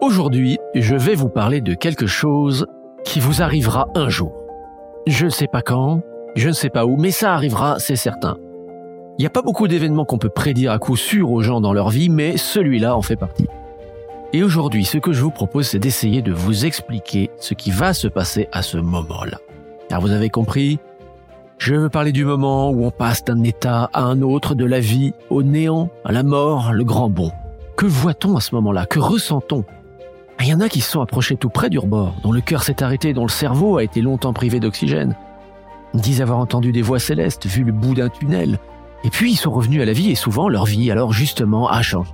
Aujourd'hui, je vais vous parler de quelque chose qui vous arrivera un jour. Je ne sais pas quand, je ne sais pas où, mais ça arrivera, c'est certain. Il n'y a pas beaucoup d'événements qu'on peut prédire à coup sûr aux gens dans leur vie, mais celui-là en fait partie. Et aujourd'hui, ce que je vous propose, c'est d'essayer de vous expliquer ce qui va se passer à ce moment-là. Car vous avez compris, je veux parler du moment où on passe d'un état à un autre, de la vie au néant, à la mort, le grand bond. Que voit-on à ce moment-là? Que ressent-on? Il y en a qui se sont approchés tout près du rebord, dont le cœur s'est arrêté, dont le cerveau a été longtemps privé d'oxygène. Ils disent avoir entendu des voix célestes, vu le bout d'un tunnel. Et puis ils sont revenus à la vie et souvent leur vie, alors justement, a changé.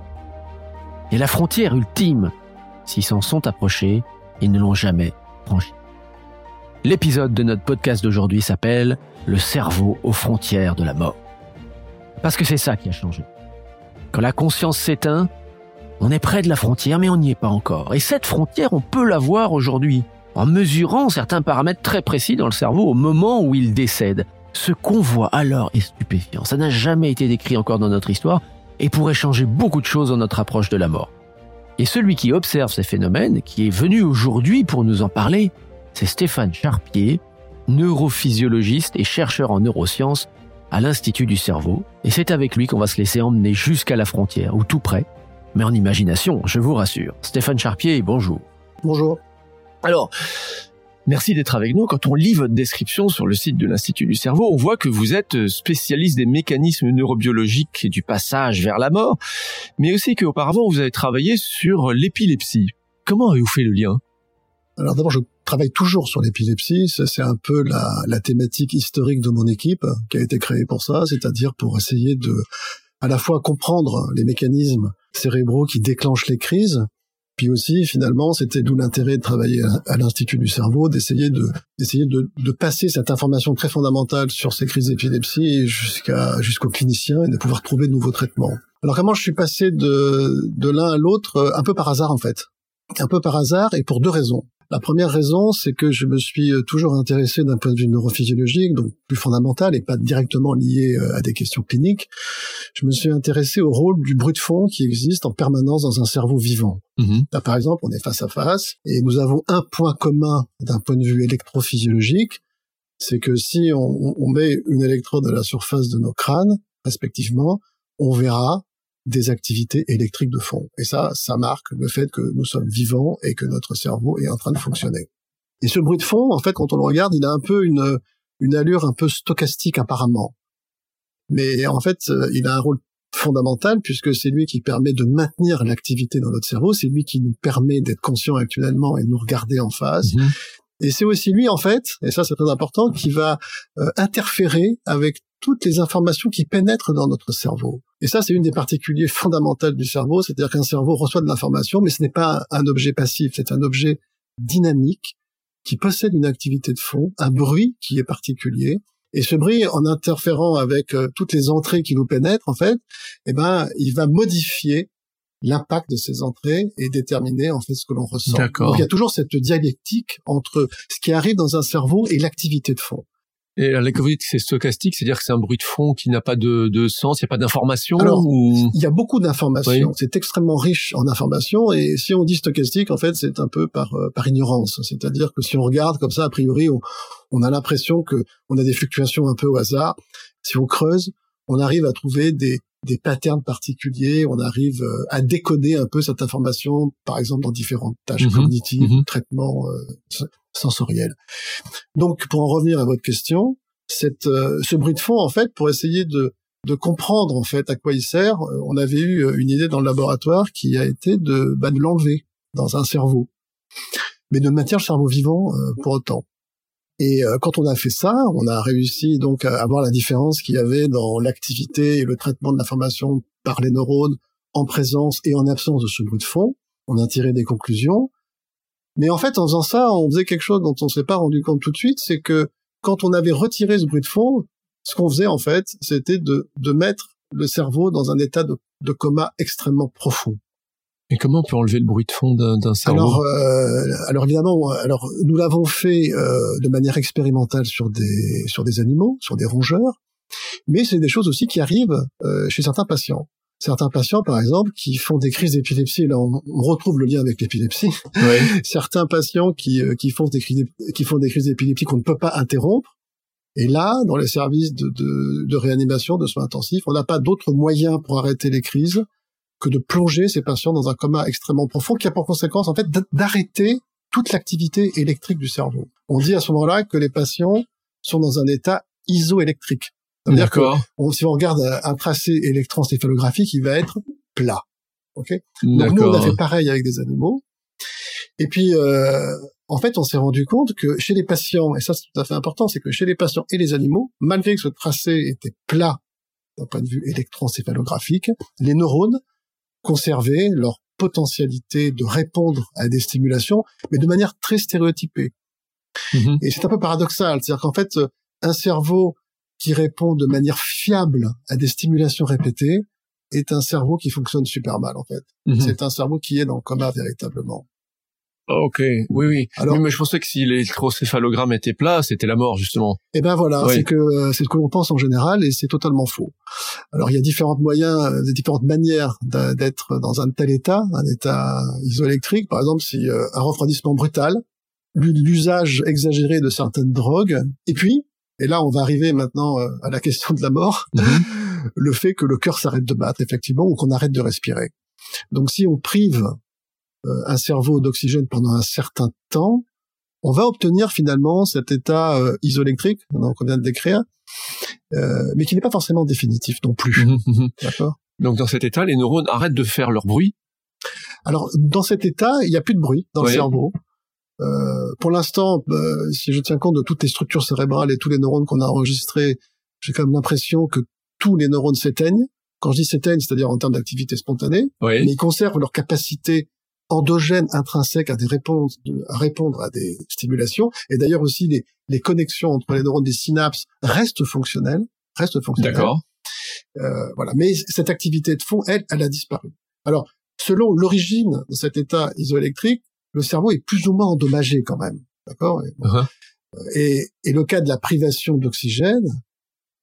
Et la frontière ultime, s'ils s'en sont approchés, ils ne l'ont jamais franchie. L'épisode de notre podcast d'aujourd'hui s'appelle Le cerveau aux frontières de la mort. Parce que c'est ça qui a changé. Quand la conscience s'éteint, on est près de la frontière, mais on n'y est pas encore. Et cette frontière, on peut la voir aujourd'hui, en mesurant certains paramètres très précis dans le cerveau au moment où il décède. Ce qu'on voit alors est stupéfiant. Ça n'a jamais été décrit encore dans notre histoire et pourrait changer beaucoup de choses dans notre approche de la mort. Et celui qui observe ces phénomènes, qui est venu aujourd'hui pour nous en parler, c'est Stéphane Charpier, neurophysiologiste et chercheur en neurosciences à l'Institut du cerveau. Et c'est avec lui qu'on va se laisser emmener jusqu'à la frontière, ou tout près, mais en imagination, je vous rassure. Stéphane Charpier, bonjour. Bonjour. Alors, merci d'être avec nous. Quand on lit votre description sur le site de l'Institut du cerveau, on voit que vous êtes spécialiste des mécanismes neurobiologiques et du passage vers la mort, mais aussi qu'auparavant vous avez travaillé sur l'épilepsie. Comment avez-vous fait le lien? Alors d'abord, je travaille toujours sur l'épilepsie. C'est un peu la, la, thématique historique de mon équipe qui a été créée pour ça, c'est-à-dire pour essayer de à la fois comprendre les mécanismes cérébraux qui déclenchent les crises, puis aussi finalement c'était d'où l'intérêt de travailler à, l'institut du cerveau, d'essayer de d'essayer de, de, passer cette information très fondamentale sur ces crises d'épilepsie jusqu'à jusqu'aux cliniciens et de pouvoir trouver de nouveaux traitements. Alors comment je suis passé de de l'un à l'autre un peu par hasard en fait, un peu par hasard et pour deux raisons. La première raison, c'est que je me suis euh, toujours intéressé d'un point de vue neurophysiologique, donc plus fondamental et pas directement lié euh, à des questions cliniques. Je me suis intéressé au rôle du bruit de fond qui existe en permanence dans un cerveau vivant. Mm-hmm. Là, par exemple, on est face à face et nous avons un point commun d'un point de vue électrophysiologique, c'est que si on, on met une électrode à la surface de nos crânes, respectivement, on verra des activités électriques de fond. Et ça, ça marque le fait que nous sommes vivants et que notre cerveau est en train de fonctionner. Et ce bruit de fond, en fait, quand on le regarde, il a un peu une, une allure un peu stochastique apparemment. Mais en fait, euh, il a un rôle fondamental puisque c'est lui qui permet de maintenir l'activité dans notre cerveau, c'est lui qui nous permet d'être conscient actuellement et de nous regarder en face. Mhm. Et c'est aussi lui, en fait, et ça c'est très important, qui va euh, interférer avec toutes les informations qui pénètrent dans notre cerveau. Et ça, c'est une des particuliers fondamentales du cerveau, c'est-à-dire qu'un cerveau reçoit de l'information, mais ce n'est pas un objet passif, c'est un objet dynamique qui possède une activité de fond, un bruit qui est particulier. Et ce bruit, en interférant avec euh, toutes les entrées qui nous pénètrent, en fait, eh ben, il va modifier l'impact de ces entrées et déterminer en fait ce que l'on ressent. Donc il y a toujours cette dialectique entre ce qui arrive dans un cerveau et l'activité de fond. Et la c'est stochastique, c'est-à-dire que c'est un bruit de fond qui n'a pas de, de sens, il n'y a pas d'information Alors, il y a beaucoup d'informations, c'est extrêmement riche en informations, et si on dit stochastique, en fait, c'est un peu par, euh, par ignorance. C'est-à-dire que si on regarde comme ça, a priori, on, on a l'impression que on a des fluctuations un peu au hasard. Si on creuse, on arrive à trouver des, des patterns particuliers, on arrive euh, à décoder un peu cette information, par exemple dans différentes tâches mhm. cognitives, mhm. traitements euh, sensoriel. Donc, pour en revenir à votre question, cette, euh, ce bruit de fond, en fait, pour essayer de, de comprendre en fait à quoi il sert, euh, on avait eu euh, une idée dans le laboratoire qui a été de, bah, de l'enlever dans un cerveau, mais de maintenir le cerveau vivant pour autant. Et quand on a fait ça, on a réussi donc à voir la différence qu'il y avait dans l'activité et le traitement de l'information par les neurones en présence et en absence de ce bruit de fond. On a tiré des conclusions mais en fait, en faisant ça, on faisait quelque chose dont on s'est pas rendu compte tout de suite, c'est que quand on avait retiré ce bruit de fond, ce qu'on faisait en fait, c'était de, de mettre le cerveau dans un état de, de coma extrêmement profond. Et comment on peut enlever le bruit de fond d'un cerveau? Alors, euh, alors évidemment, alors nous l'avons fait euh, de manière expérimentale sur des sur des animaux, sur des rongeurs, mais c'est des choses aussi qui arrivent euh, chez certains patients. certains patients, par exemple, qui font des crises d'épilepsie. Là, on, retrouve le lien avec l'épilepsie. certains patients qui, euh, qui font des crises, qui font des crises d'épilepsie qu'on ne peut pas interrompre. Et là, dans les services de, de, de réanimation, de soins intensifs, on n'a pas d'autre moyen pour arrêter les crises que de plonger ces patients dans un coma extrêmement profond, qui a pour conséquence, en fait, d'arrêter toute l'activité électrique du cerveau. On dit à ce moment-là que les patients sont dans un état isoélectrique. D'accord. Si on regarde un tracé électroencéphalographique, il va être plat. Ok? Donc nous on a fait pareil avec des animaux. Et puis euh, en fait on s'est rendu compte que chez les patients, et ça c'est tout à fait important, c'est que chez les patients et les animaux, malgré que ce tracé était plat d'un point de vue électroencéphalographique, les neurones conservaient leur potentialité de répondre à des stimulations, mais de manière très stéréotypée. Mm-hmm. Et c'est un peu paradoxal, c'est-à-dire qu'en fait, un cerveau qui répond de manière fiable à des stimulations répétées est un cerveau qui fonctionne super mal en fait. Mm-hmm. C'est un cerveau qui est dans le coma véritablement. Ok, oui, oui. Alors, mais je pensais que si l'électrocéphalogramme était plat, c'était la mort justement. Eh ben voilà, c'est que c'est ce que l'on pense en général et c'est totalement faux. Alors il y a différents moyens, euh, différentes manières d'être dans un tel état, un état isoélectrique. Par exemple, si euh, un refroidissement brutal, l'usage exagéré de certaines drogues, et puis, et là on va arriver maintenant euh, à la question de la mort, mhm. le fait que le cœur s'arrête de battre effectivement ou qu'on arrête de respirer. Donc si on prive euh, un cerveau d'oxygène pendant un certain temps, on va obtenir finalement cet état euh, isoélectrique qu'on vient de décrire, euh, mais qui n'est pas forcément définitif non plus. Mhm, mhm. D'accord? Donc dans cet état, les neurones arrêtent de faire leur bruit? Alors dans cet état, il n'y a plus de bruit dans le cerveau. Euh, pour l'instant, euh, si je tiens compte de toutes les structures cérébrales et tous les neurones qu'on a enregistrés, j'ai quand même l'impression que tous les neurones s'éteignent. Quand je dis s'éteignent, c'est-à-dire en termes d'activité spontanée, mais ils conservent leur capacité endogène intrinsèque à, des réponses, à répondre à des stimulations. Et d'ailleurs aussi, les, les connexions entre les neurones des synapses restent fonctionnelles, restent fonctionnelles. D'accord. Euh, voilà. Mais cette activité de fond, elle, elle a disparu. Alors, selon l'origine de cet état isoélectrique, le cerveau est plus ou moins endommagé quand même. D'accord? Uh-huh. et, et, le cas de la privation d'oxygène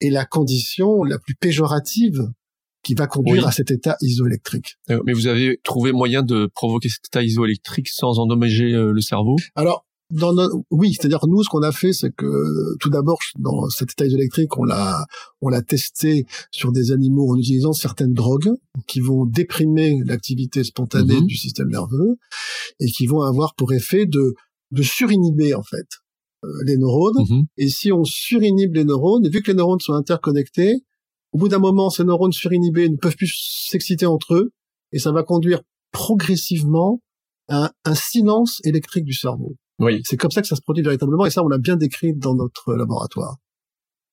est la condition la plus péjorative qui va conduire à cet état isoélectrique. Euh, mais vous avez trouvé moyen de provoquer cet état isoélectrique sans endommager euh, le cerveau? Alors, dans oui, c'est-à-dire nous, ce qu'on a fait, c'est que tout d'abord, dans cet état isoélectrique, on l'a, on l'a testé sur des animaux en utilisant certaines drogues qui vont déprimer l'activité spontanée mhm. du système nerveux et qui vont avoir pour effet de de surinhiber en fait euh, les neurones. Mhm. Et si on surinhibe les neurones, vu que les neurones sont interconnectés, au bout d'un moment, ces neurones surinhibés ne peuvent plus s'exciter entre eux, et ça va conduire progressivement à un, silence électrique du cerveau. Oui. C'est comme ça que ça se produit véritablement, et ça, on l'a bien décrit dans notre laboratoire.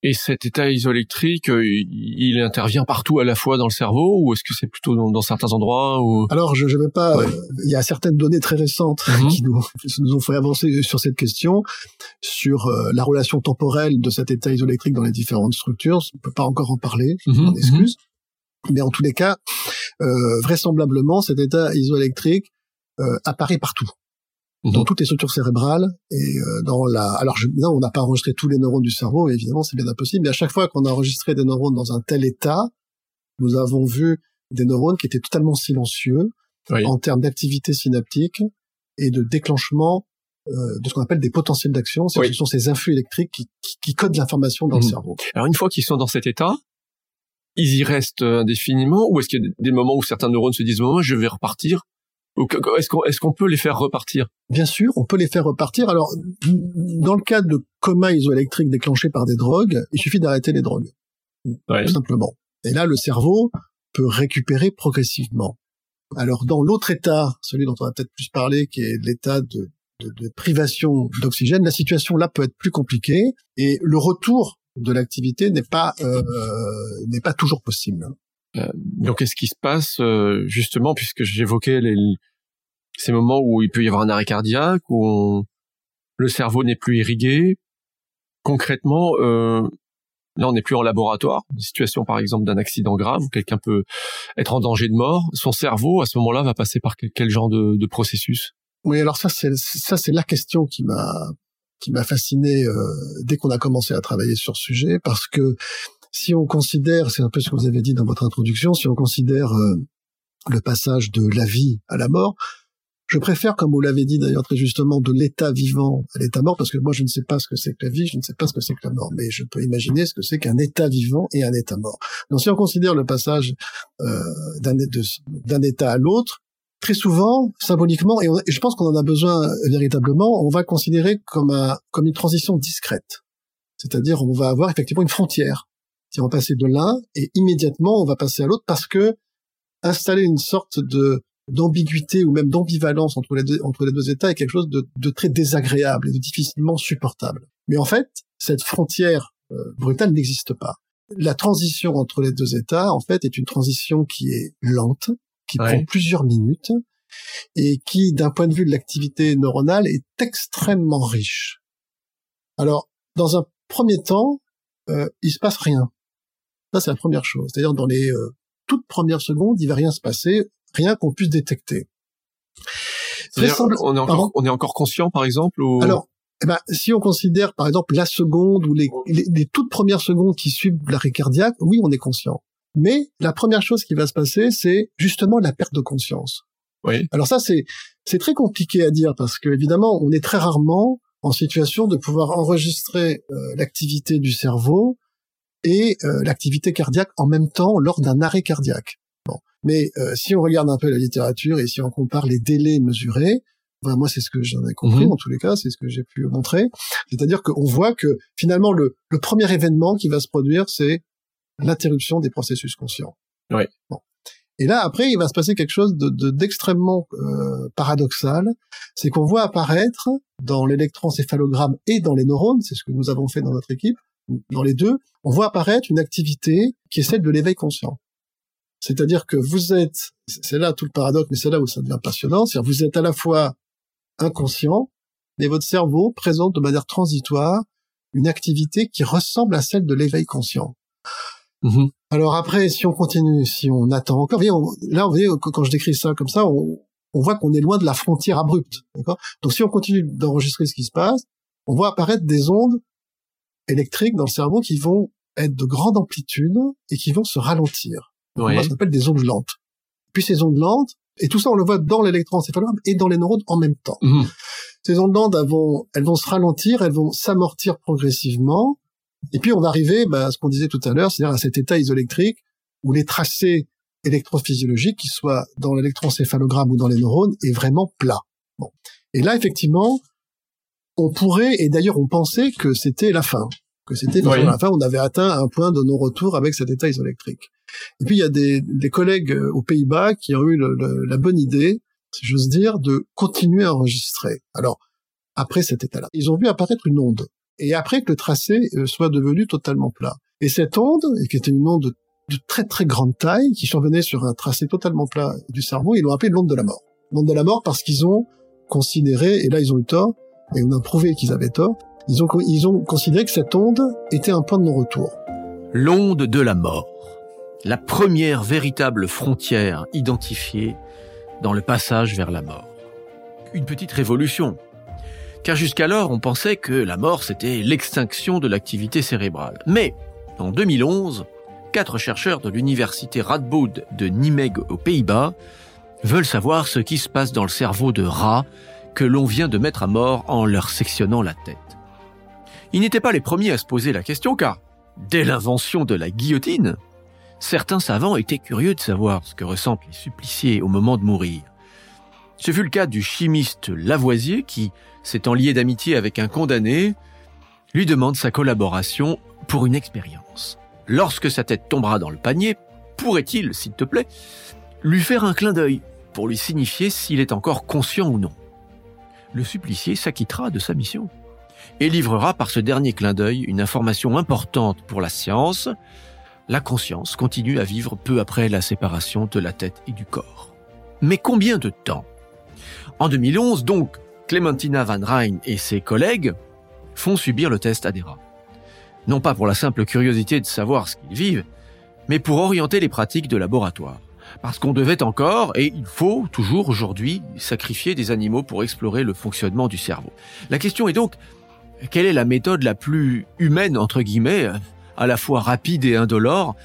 Et cet état isoélectrique, euh, il intervient partout à la fois dans le cerveau ou est-ce que c'est plutôt dans, certains endroits ou... Alors, je ne vais pas. Euh, il y a certaines données très récentes mhm. qui nous, nous, ont fait avancer sur cette question, sur euh, la relation temporelle de cet état isoélectrique dans les différentes structures. On ne peut pas encore en parler, je mhm, mhm. excuse. Mais en tous les cas, vraisemblablement, cet état isoélectrique apparaît partout dans toutes les structures cérébrales et euh, dans la. Alors, je, on n'a pas enregistré tous les neurones du cerveau, évidemment, c'est bien impossible. Mais à chaque fois qu'on a enregistré des neurones dans un tel état, nous avons vu des neurones qui étaient totalement silencieux en termes d'activité synaptique et de déclenchement euh, de ce qu'on appelle des potentiels d'action. Ce sont ces influx électriques qui, qui, codent l'information dans le mhm. cerveau. Alors, une fois qu'ils sont dans cet état, ils y restent indéfiniment ou est-ce qu'il y a des moments où certains neurones se disent moi je vais repartir est-ce qu'on est-ce qu'on peut les faire repartir? Bien sûr, on peut les faire repartir. Alors, dans le cas de coma isoélectrique déclenché par des drogues, il suffit d'arrêter les drogues, tout simplement. Et là, le cerveau peut récupérer progressivement. Alors, dans l'autre état, celui dont on va peut-être plus parler, qui est l'état de, de, de privation d'oxygène, la situation là peut être plus compliquée et le retour de l'activité n'est pas euh, n'est pas toujours possible. Euh, donc, qu'est-ce qui se passe euh, justement, puisque j'évoquais les, ces moments où il peut y avoir un arrêt cardiaque, où le cerveau n'est plus irrigué. Concrètement, euh, là, on n'est plus en laboratoire. Une situation, par exemple, d'un accident grave où quelqu'un peut être en danger de mort. Son cerveau, à ce moment-là, va passer par quel, genre de, de processus? Oui, alors ça, c'est ça, c'est la question qui m'a qui m'a fasciné euh, dès qu'on a commencé à travailler sur ce sujet, parce que si on considère, c'est un peu ce que vous avez dit dans votre introduction, si on considère euh, le passage de la vie à la mort, je préfère, comme vous l'avez dit d'ailleurs très justement, de l'état vivant à l'état mort, parce que moi je ne sais pas ce que c'est que la vie, je ne sais pas ce que c'est que la mort, mais je peux imaginer ce que c'est qu'un état vivant et un état mort. Donc si on considère le passage euh, d'un état à l'autre, très souvent, symboliquement, et, je pense qu'on en a besoin véritablement, on va considérer comme, un, comme une transition discrète. C'est-à-dire on va avoir effectivement une frontière. Si on va passer de l'un et immédiatement on va passer à l'autre parce que installer une sorte de d'ambiguïté ou même d'ambivalence entre les deux entre les deux États est quelque chose de, de, très désagréable et de difficilement supportable. Mais en fait, cette frontière euh, brutale n'existe pas. La transition entre les deux États, en fait, est une transition qui est lente, qui prend plusieurs minutes et qui, d'un point de vue de l'activité neuronale, est extrêmement riche. Alors, dans un premier temps, euh, il se passe rien. Ça, c'est la première chose. C'est-à-dire, dans les euh, toutes premières secondes, il va rien se passer rien qu'on puisse détecter. on, est encore, on est encore conscient, par exemple ou... Alors, eh ben, si on considère, par exemple, la seconde ou les, les, toutes premières secondes qui suivent l'arrêt cardiaque, oui, on est conscient. Mais la première chose qui va se passer, c'est justement la perte de conscience. Oui. Alors ça, c'est c'est très compliqué à dire parce que évidemment, on est très rarement en situation de pouvoir enregistrer euh, l'activité du cerveau et euh, l'activité cardiaque en même temps lors d'un arrêt cardiaque. Mais euh, si on regarde un peu la littérature et si on compare les délais mesurés, ben moi c'est ce que j'en ai compris mhm. en tous les cas, c'est ce que j'ai pu montrer. C'est-à-dire qu'on voit que finalement le, le, premier événement qui va se produire, c'est l'interruption des processus conscients. Oui. Bon. Et là, après, il va se passer quelque chose de d'extrêmement euh, paradoxal, c'est qu'on voit apparaître dans l'électroencéphalogramme et dans les neurones, c'est ce que nous avons fait dans notre équipe, dans les deux, on voit apparaître une activité qui est celle de l'éveil conscient. C'est-à-dire que vous êtes, c'est là tout le paradoxe, mais c'est là où ça devient passionnant, c'est-à-dire vous êtes à la fois inconscient, mais votre cerveau présente de manière transitoire une activité qui ressemble à celle de l'éveil conscient. Mm-hmm. Alors après, si on continue, si on attend encore, là, vous voyez, quand je décris ça comme ça, on, voit qu'on est loin de la frontière abrupte. Donc si on continue d'enregistrer ce qui se passe, on voit apparaître des ondes électriques dans le cerveau qui vont être de grande amplitude et qui vont se ralentir. Ouais. ce qu'on appelle des ondes lentes. Puis ces ondes lentes, et tout ça on le voit dans l'électroencéphalogramme et dans les neurones en même temps. Mhm. Ces ondes lentes, elles vont, elles vont se ralentir, elles vont s'amortir progressivement, et puis on va arriver bah, à ce qu'on disait tout à l'heure, c'est-à-dire à cet état isoélectrique où les tracés électrophysiologiques, qu'ils soient dans l'électroencéphalogramme ou dans les neurones, est vraiment plat. Bon. Et là, effectivement, on pourrait, et d'ailleurs on pensait que c'était la fin, que c'était la fin, on avait atteint un point de non-retour avec cet état isoélectrique. Et puis il y a des, des collègues euh, aux Pays-Bas qui ont eu le, la bonne idée, si j'ose dire, de continuer à enregistrer. Alors, après cet état-là, ils ont vu apparaître une onde. Et après que le tracé euh, soit devenu totalement plat. Et cette onde, qui était une onde de très très grande taille, qui survenait sur un tracé totalement plat du cerveau, ils l'ont appelée l'onde de la mort. L'onde de la mort parce qu'ils ont considéré, et là ils ont eu tort, et on a prouvé qu'ils avaient tort, ils ont, considéré que cette onde était un point de non-retour. L'onde de la mort la première véritable frontière identifiée dans le passage vers la mort. Une petite révolution, car jusqu'alors on pensait que la mort c'était l'extinction de l'activité cérébrale. Mais en 2011, quatre chercheurs de l'université Radboud de Nijmegen aux Pays-Bas veulent savoir ce qui se passe dans le cerveau de rats que l'on vient de mettre à mort en leur sectionnant la tête. Ils n'étaient pas les premiers à se poser la question car, dès l'invention de la guillotine, certains savants étaient curieux de savoir ce que ressentent les suppliciés au moment de mourir. Ce fut le cas du chimiste Lavoisier qui, s'étant lié d'amitié avec un condamné, lui demande sa collaboration pour une expérience. Lorsque sa tête tombera dans le panier, pourrait-il, s'il te plaît, lui faire un clin d'œil pour lui signifier s'il est encore conscient ou non? Le supplicié s'acquittera de sa mission et livrera par ce dernier clin d'œil une information importante pour la science, la conscience continue à vivre peu après la séparation de la tête et du corps. Mais combien de temps? En 2011, donc, Clementina Van Rijn et ses collègues font subir le test à des. Non pas pour la simple curiosité de savoir ce qu'ils vivent, mais pour orienter les pratiques de laboratoire. Parce qu'on devait encore, et il faut toujours aujourd'hui, sacrifier des animaux pour explorer le fonctionnement du cerveau. La question est donc, quelle est la méthode la plus humaine, entre guillemets, à la fois rapide et indolore,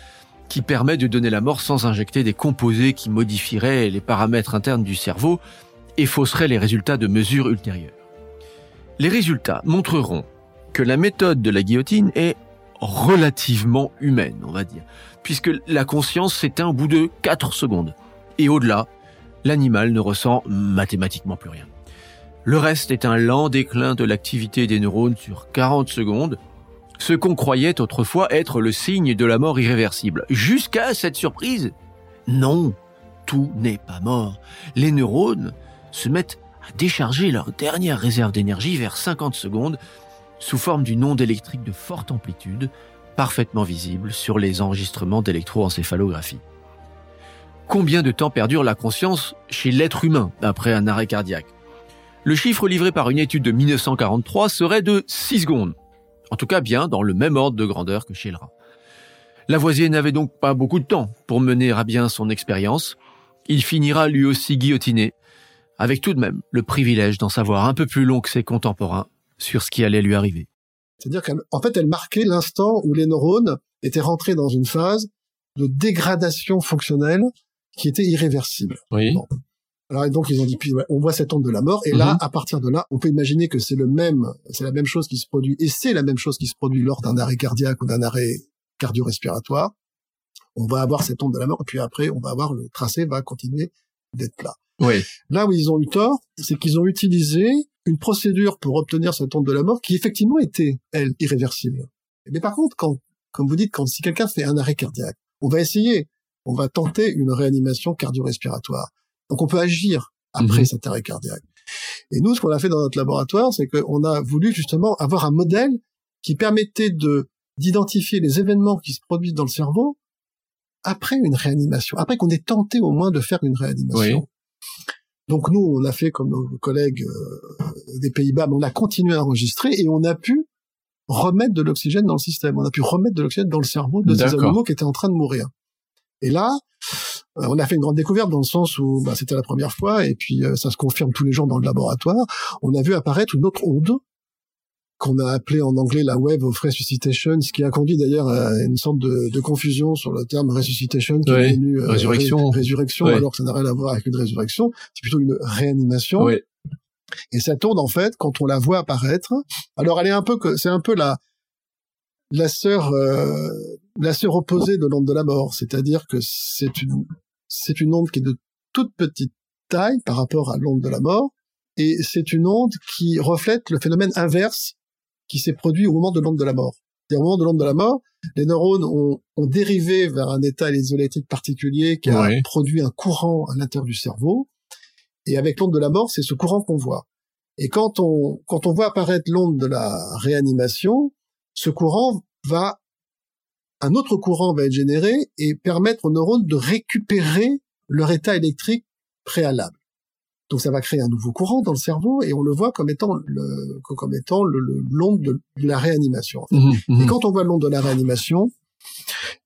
qui permet de donner la mort sans injecter des composés qui modifieraient les paramètres internes du cerveau et fausseraient les résultats de mesures ultérieures? Les résultats montreront que la méthode de la guillotine est relativement humaine, on va dire, puisque la conscience s'éteint au bout de 4 secondes. Et au-delà, l'animal ne ressent mathématiquement plus rien. Le reste est un lent déclin de l'activité des neurones sur 40 secondes, ce qu'on croyait autrefois être le signe de la mort irréversible. Jusqu'à cette surprise, non, tout n'est pas mort. Les neurones se mettent à décharger leur dernière réserve d'énergie vers 50 secondes sous forme d'une onde électrique de forte amplitude, parfaitement visible sur les enregistrements d'électroencéphalographie. Combien de temps perdure la conscience chez l'être humain après un arrêt cardiaque? Le chiffre livré par une étude de 1943 serait de 6 secondes en tout cas bien dans le même ordre de grandeur que chez le rat. Lavoisier n'avait donc pas beaucoup de temps pour mener à bien son expérience. Il finira lui aussi guillotiné, avec tout de même le privilège d'en savoir un peu plus long que ses contemporains sur ce qui allait lui arriver. C'est-à-dire qu'en fait, elle marquait l'instant où les neurones étaient rentrés dans une phase de dégradation fonctionnelle qui était irréversible. Oui. Alors donc ils ont dit puis on voit cette onde de la mort et là mhm. à partir de là on peut imaginer que c'est le même c'est la même chose qui se produit et c'est la même chose qui se produit lors d'un arrêt cardiaque ou d'un arrêt cardio-respiratoire. On va avoir cette onde de la mort et puis après on va avoir le tracé va continuer d'être plat. Oui. Là où ils ont eu tort, c'est qu'ils ont utilisé une procédure pour obtenir cette onde de la mort qui effectivement était elle irréversible. Mais par contre quand comme vous dites quand si quelqu'un fait un arrêt cardiaque, on va essayer, on va tenter une réanimation cardio-respiratoire donc on peut agir après mhm. cet arrêt cardiaque. Et nous, ce qu'on a fait dans notre laboratoire, c'est qu'on a voulu justement avoir un modèle qui permettait de d'identifier les événements qui se produisent dans le cerveau après une réanimation, après qu'on ait tenté au moins de faire une réanimation. Donc nous, on a fait comme nos collègues euh, des Pays-Bas, mais on a continué à enregistrer et on a pu remettre de l'oxygène dans le système. On a pu remettre de l'oxygène dans le cerveau de ces animaux qui étaient en train de mourir. Et là, on a fait une grande découverte dans le sens où bah, c'était la première fois et puis euh, ça se confirme tous les jours dans le laboratoire. On a vu apparaître une autre onde qu'on a appelée en anglais la wave of resuscitation, ce qui a conduit d'ailleurs à une sorte de, confusion sur le terme resuscitation qui est devenu euh, résurrection, résurrection alors que ça n'a rien à voir avec une résurrection, c'est plutôt une réanimation. Et cette onde en fait, quand on la voit apparaître, alors elle est un peu c'est un peu la la sœur euh, la sœur opposée de l'onde de la mort, c'est-à-dire que c'est une c'est une onde qui est de toute petite taille par rapport à l'onde de la mort et c'est une onde qui reflète le phénomène inverse qui s'est produit au moment de l'onde de la mort. Au moment de l'onde de la mort, les neurones ont, ont dérivé vers un état isoélectrique particulier qui a produit un courant à l'intérieur du cerveau. Et avec l'onde de la mort, c'est ce courant qu'on voit. Et quand on, quand on voit apparaître l'onde de la réanimation, ce courant va, un autre courant va être généré et permettre aux neurones de récupérer leur état électrique préalable. Donc ça va créer un nouveau courant dans le cerveau et on le voit comme étant le, comme étant l'onde de la réanimation. Mmh, mmh. Et quand on voit l'onde de la réanimation,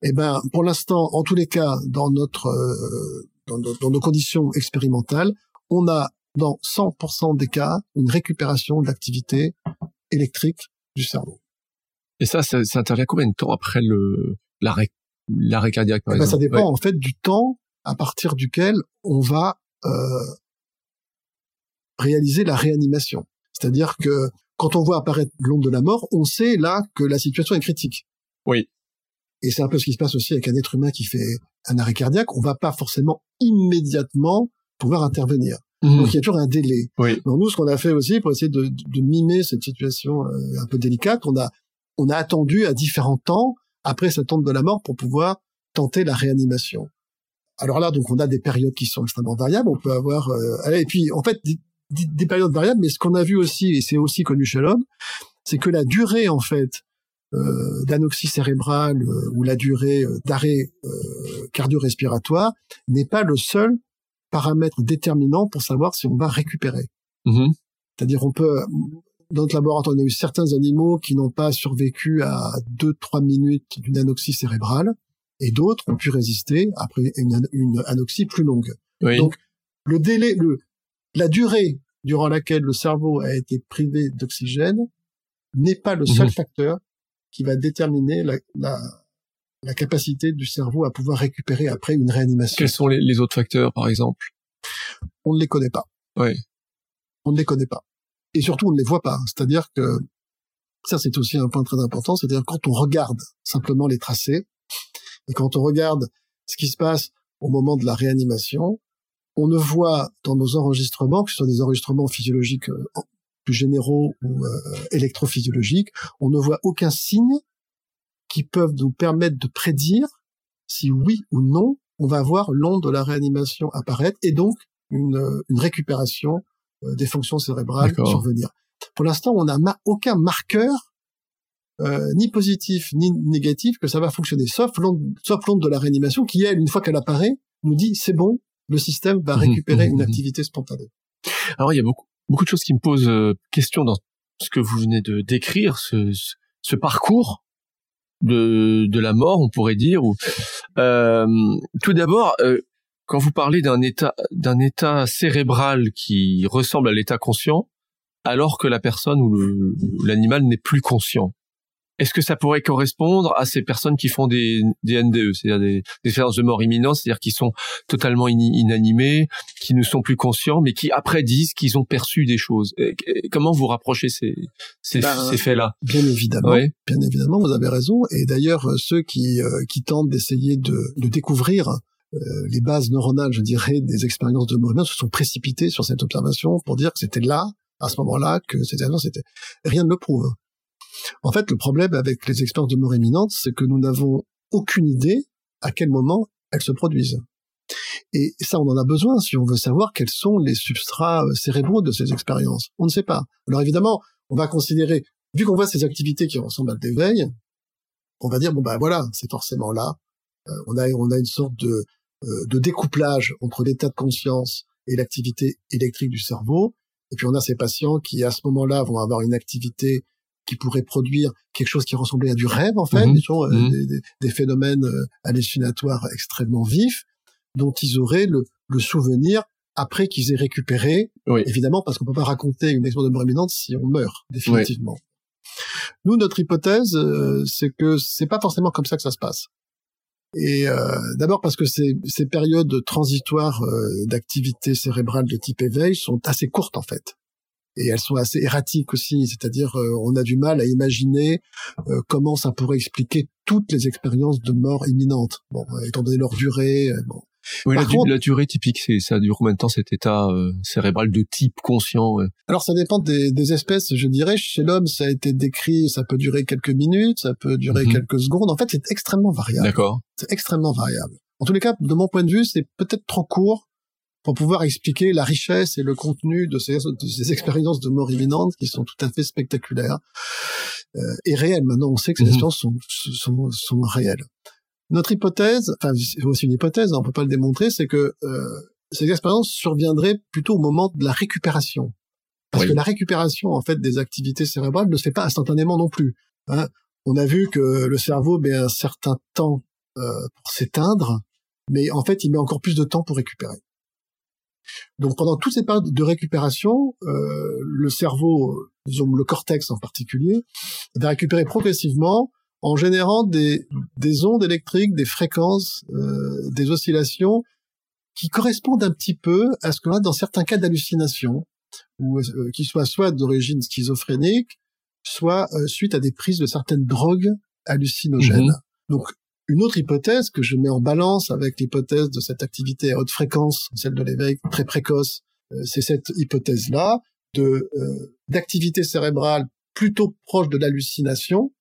eh ben pour l'instant, en tous les cas, dans notre euh, dans, dans, nos conditions expérimentales, on a dans 100% des cas une récupération d'activité électrique du cerveau. Et ça, ça, intervient combien de temps après le l'arrêt l'arrêt cardiaque par eh ben, Ça dépend en fait du temps à partir duquel on va euh, réaliser la réanimation. C'est-à-dire que quand on voit apparaître l'onde de la mort, on sait là que la situation est critique. Oui. Et c'est un peu ce qui se passe aussi avec un être humain qui fait un arrêt cardiaque. On va pas forcément immédiatement pouvoir intervenir. Mmh. Donc il y a toujours un délai. Oui. Donc nous, ce qu'on a fait aussi pour essayer de, de mimer cette situation euh, un peu délicate, on a on a attendu à différents temps après cette onde de la mort pour pouvoir tenter la réanimation. Alors là, donc on a des périodes qui sont extrêmement variables. On peut avoir euh, et puis en fait des, périodes variables, mais ce qu'on a vu aussi et c'est aussi connu chez l'homme, c'est que la durée en fait euh, d'anoxie cérébrale euh, ou la durée euh, d'arrêt cardio-respiratoire n'est pas le seul paramètre déterminant pour savoir si on va récupérer. Mmh C'est-à-dire on peut dans notre laboratoire, on a eu certains animaux qui n'ont pas survécu à 2-3 minutes d'une anoxie cérébrale, et d'autres ont pu résister après une, une anoxie plus longue. Donc, le délai, le, la durée durant laquelle le cerveau a été privé d'oxygène n'est pas le seul mhm. facteur qui va déterminer la, la, la capacité du cerveau à pouvoir récupérer après une réanimation. Quels sont les, les autres facteurs, par exemple? On ne les connaît pas. Oui. On ne les connaît pas. Et surtout, on ne les voit pas. C'est-à-dire que ça, c'est aussi un point très important. C'est-à-dire quand on regarde simplement les tracés et quand on regarde ce qui se passe au moment de la réanimation, on ne voit dans nos enregistrements, que ce soit des enregistrements physiologiques euh, plus généraux ou euh, électrophysiologiques, on ne voit aucun signe qui peuvent nous permettre de prédire si oui ou non on va voir l'onde de la réanimation apparaître et donc une, euh, une récupération des fonctions cérébrales survenir. Pour l'instant, on n'a aucun marqueur euh, ni positif ni négatif que ça va fonctionner, sauf l'onde, sauf l'onde de la réanimation qui, elle, une fois qu'elle apparaît, nous dit c'est bon, le système va mmh récupérer mmh une mmh activité spontanée. Alors il y a beaucoup, beaucoup de choses qui me posent euh, question dans ce que vous venez de décrire, ce, ce parcours de, de la mort, on pourrait dire. Ou, euh, tout d'abord, euh, quand vous parlez d'un état d'un état cérébral qui ressemble à l'état conscient, alors que la personne ou l'animal n'est plus conscient. Est-ce que ça pourrait correspondre à ces personnes qui font des, des NDE, c'est-à-dire des, des expériences de mort imminente, c'est-à-dire qui sont totalement inanimés, qui ne sont plus conscients, mais qui après disent qu'ils ont perçu des choses? comment vous rapprochez ces, ces, ben, ces faits-là? Bien évidemment, bien évidemment, vous avez raison. Et d'ailleurs, ceux qui, euh, qui tentent d'essayer de, de découvrir les bases neuronales, je dirais, des expériences de mort imminente se sont précipités sur cette observation pour dire que c'était là, à ce moment-là, que expérience c'était. Rien ne le prouve. En fait, le problème avec les expériences de mort imminente, c'est que nous n'avons aucune idée à quel moment elles se produisent. Et ça, on en a besoin si on veut savoir quels sont les substrats euh, cérébraux de ces expériences. On ne sait pas. Alors évidemment, on va considérer, vu qu'on voit ces activités qui ressemblent à l'éveil, on va dire bon ben voilà, c'est forcément là. Euh, on a on a une sorte de euh, de découplage entre l'état de conscience et l'activité électrique du cerveau. Et puis on a ces patients qui à ce moment-là vont avoir une activité qui pourrait produire quelque chose qui ressemblait à du rêve en fait, mhm. euh, mhm. des, des, phénomènes euh, hallucinatoires extrêmement vifs dont ils auraient le, le souvenir après qu'ils aient récupéré. Évidemment, parce qu'on peut pas raconter une expérience de mort imminente si on meurt définitivement. Nous, notre hypothèse, euh, c'est que c'est pas forcément comme ça que ça se passe. Et d'abord parce que ces, ces périodes transitoires d'activité cérébrale de type éveil sont assez courtes en fait et elles sont assez erratiques aussi, c'est-à-dire euh, on a du mal à imaginer euh, comment ça pourrait expliquer toutes les expériences de mort imminente, bon, euh, étant donné leur durée. bon. Oui, la, durée typique, c'est ça dure combien de temps cet état cérébral de type conscient Alors ça dépend des, des, espèces, je dirais. Chez l'homme, ça a été décrit, ça peut durer quelques minutes, ça peut durer mhm. quelques secondes. En fait, c'est extrêmement variable. D'accord. C'est extrêmement variable. En tous les cas, de mon point de vue, c'est peut-être trop court pour pouvoir expliquer la richesse et le contenu de ces, ces expériences de mort imminente qui sont tout à fait spectaculaires euh, et réelles. Maintenant, on sait que ces mhm. expériences sont, sont, sont, réelles. Notre hypothèse, enfin c'est aussi une hypothèse, on peut pas le démontrer, c'est que euh, ces expériences surviendraient plutôt au moment de la récupération. Parce que la récupération en fait des activités cérébrales ne se fait pas instantanément non plus. Hein. On a vu que le cerveau met un certain temps euh, pour s'éteindre, mais en fait il met encore plus de temps pour récupérer. Donc pendant toutes ces périodes de récupération, euh, le cerveau, disons le cortex en particulier, va récupérer progressivement en générant des, des ondes électriques, des fréquences, euh, des oscillations qui correspondent un petit peu à ce qu'on a dans certains cas d'hallucination, ou euh, qui soient soit d'origine schizophrénique, soit euh, suite à des prises de certaines drogues hallucinogènes. Mm-hmm. Donc une autre hypothèse que je mets en balance avec l'hypothèse de cette activité à haute fréquence, celle de l'éveil très précoce, euh, c'est cette hypothèse-là de euh, d'activité cérébrale plutôt proche de l'hallucination,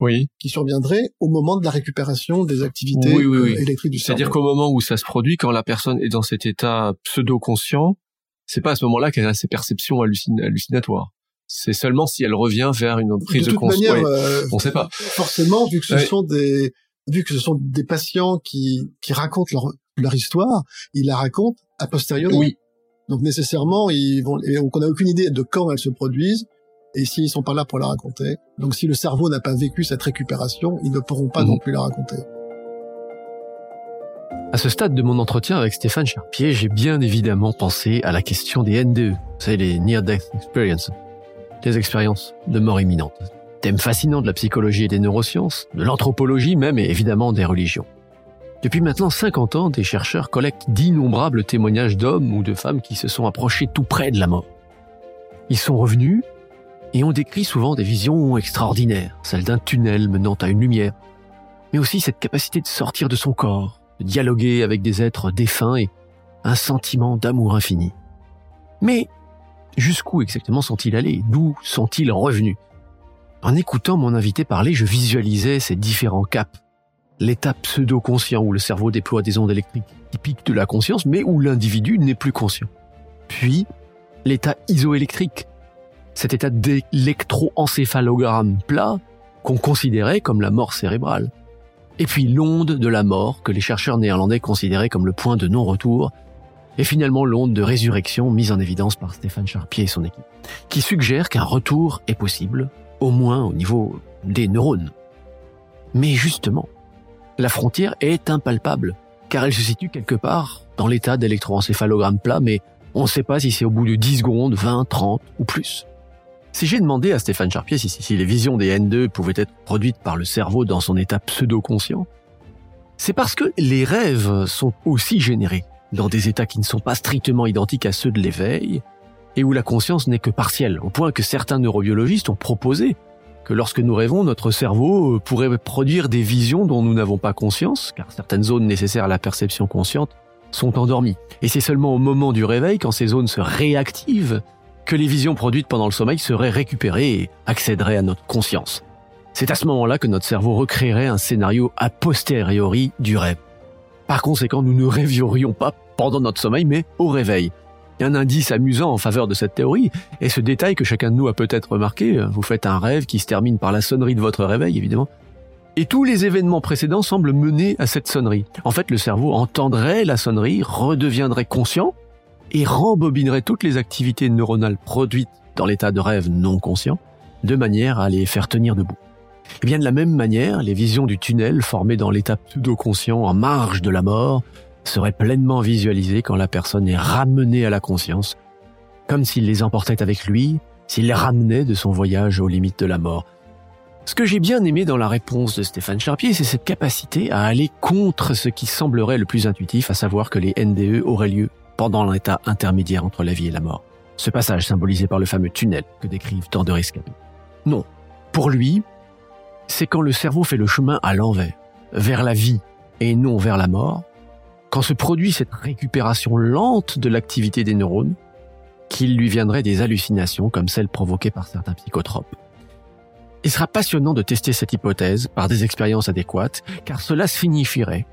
oui. qui surviendrait au moment de la récupération des activités euh, électriques du cerveau. C'est-à-dire qu'au moment où ça se produit, quand la personne est dans cet état pseudo-conscient, c'est pas à ce moment-là qu'elle a ses perceptions hallucinatoires. C'est seulement si elle revient vers une prise de, de conscience. Euh, on sait pas. Forcément, vu que ce sont des vu que ce sont des patients qui, qui racontent leur, leur histoire, ils la racontent a posteriori. Oui. Donc nécessairement, ils vont, et on n'a aucune idée de quand elles se produisent et s'ils sont pas là pour la raconter. Donc si le cerveau n'a pas vécu cette récupération, ils ne pourront pas mhm. non plus la raconter. À ce stade de mon entretien avec Stéphane Charpier, j'ai bien évidemment pensé à la question des NDE, c'est les Near Death Experience, les expériences de mort imminente. thème fascinant de la psychologie et des neurosciences, de l'anthropologie même et évidemment des religions. Depuis maintenant 50 ans, des chercheurs collectent d'innombrables témoignages d'hommes ou de femmes qui se sont approchés tout près de la mort. Ils sont revenus et ont décrit souvent des visions extraordinaires, celles d'un tunnel menant à une lumière, mais aussi cette capacité de sortir de son corps, de dialoguer avec des êtres défunts et un sentiment d'amour infini. Mais jusqu'où exactement sont-ils allés? D'où sont-ils revenus? En écoutant mon invité parler, je visualisais ces différents caps. L'état pseudo-conscient où le cerveau déploie des ondes électriques typiques de la conscience, mais où l'individu n'est plus conscient. Puis, l'état isoélectrique, cet état d'électroencéphalogramme plat qu'on considérait comme la mort cérébrale. Et puis l'onde de la mort que les chercheurs néerlandais considéraient comme le point de non-retour, et finalement l'onde de résurrection mise en évidence par Stéphane Charpier et son équipe, qui suggère qu'un retour est possible, au moins au niveau des neurones. Mais justement, la frontière est impalpable, car elle se situe quelque part dans l'état d'électroencéphalogramme plat, mais on ne sait pas si c'est au bout de 10 secondes, 20, 30 ou plus. Si j'ai demandé à Stéphane Charpier si, si les visions des N2 pouvaient être produites par le cerveau dans son état pseudo-conscient, c'est parce que les rêves sont aussi générés dans des états qui ne sont pas strictement identiques à ceux de l'éveil et où la conscience n'est que partielle, au point que certains neurobiologistes ont proposé que lorsque nous rêvons, notre cerveau pourrait produire des visions dont nous n'avons pas conscience, car certaines zones nécessaires à la perception consciente sont endormies. Et c'est seulement au moment du réveil, quand ces zones se réactivent, que les visions produites pendant le sommeil seraient récupérées et accéderaient à notre conscience. C'est à ce moment-là que notre cerveau recréerait un scénario a posteriori du rêve. Par conséquent, nous ne rêviorions pas pendant notre sommeil, mais au réveil. Un indice amusant en faveur de cette théorie est ce détail que chacun de nous a peut-être remarqué. Vous faites un rêve qui se termine par la sonnerie de votre réveil, évidemment. Et tous les événements précédents semblent mener à cette sonnerie. En fait, le cerveau entendrait la sonnerie, redeviendrait conscient, et rembobinerait toutes les activités neuronales produites dans l'état de rêve non conscient, de manière à les faire tenir debout. Et eh bien de la même manière, les visions du tunnel formées dans l'état pseudo-conscient en marge de la mort seraient pleinement visualisées quand la personne est ramenée à la conscience, comme s'il les emportait avec lui, s'il les ramenait de son voyage aux limites de la mort. Ce que j'ai bien aimé dans la réponse de Stéphane Charpier, c'est cette capacité à aller contre ce qui semblerait le plus intuitif, à savoir que les NDE auraient lieu pendant l'état intermédiaire entre la vie et la mort. Ce passage symbolisé par le fameux tunnel que décrivent tant de rescapés. Non. Pour lui, c'est quand le cerveau fait le chemin à l'envers, vers la vie et non vers la mort, quand se produit cette récupération lente de l'activité des neurones, qu'il lui viendrait des hallucinations comme celles provoquées par certains psychotropes. Il sera passionnant de tester cette hypothèse par des expériences adéquates, car cela signifierait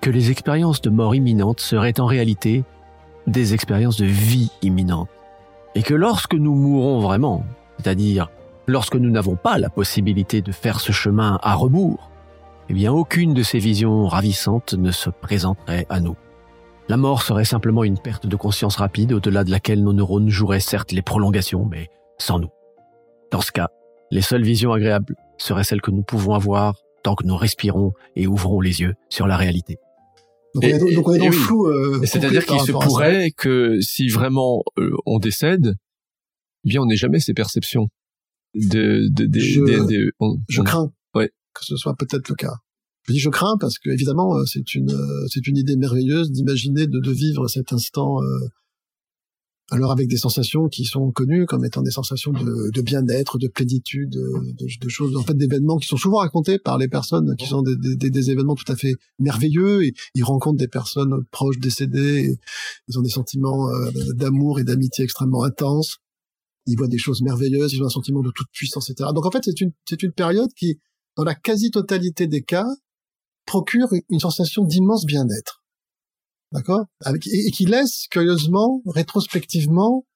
que les expériences de mort imminente seraient en réalité des expériences de vie imminente. Et que lorsque nous mourrons vraiment, c'est-à-dire lorsque nous n'avons pas la possibilité de faire ce chemin à rebours, eh bien aucune de ces visions ravissantes ne se présenterait à nous. La mort serait simplement une perte de conscience rapide au-delà de laquelle nos neurones joueraient certes les prolongations, mais sans nous. Dans ce cas, les seules visions agréables seraient celles que nous pouvons avoir tant que nous respirons et ouvrons les yeux sur la réalité. Donc, on est, dans le flou. Euh, C'est-à-dire qu'il se pourrait que si vraiment euh, on décède, eh bien on n'ait jamais ces perceptions de, de, de, je, de, je crains ouais. que ce soit peut-être le cas. Je dis je crains parce que évidemment euh, c'est une euh, c'est une idée merveilleuse d'imaginer de, de vivre cet instant euh, alors avec des sensations qui sont connues comme étant des sensations de, de bien-être, de plénitude, de, de, choses, en fait, d'événements qui sont souvent racontés par les personnes qui sont des, des, des, événements tout à fait merveilleux. Et ils rencontrent des personnes proches décédées, ils ont des sentiments euh, d'amour et d'amitié extrêmement intenses. Ils voient des choses merveilleuses, ils ont un sentiment de toute puissance, etc. Donc en fait, c'est une c'est une période qui, dans la quasi-totalité des cas, procure une sensation d'immense bien-être d'accord? Et, qui laisse curieusement, rétrospectivement,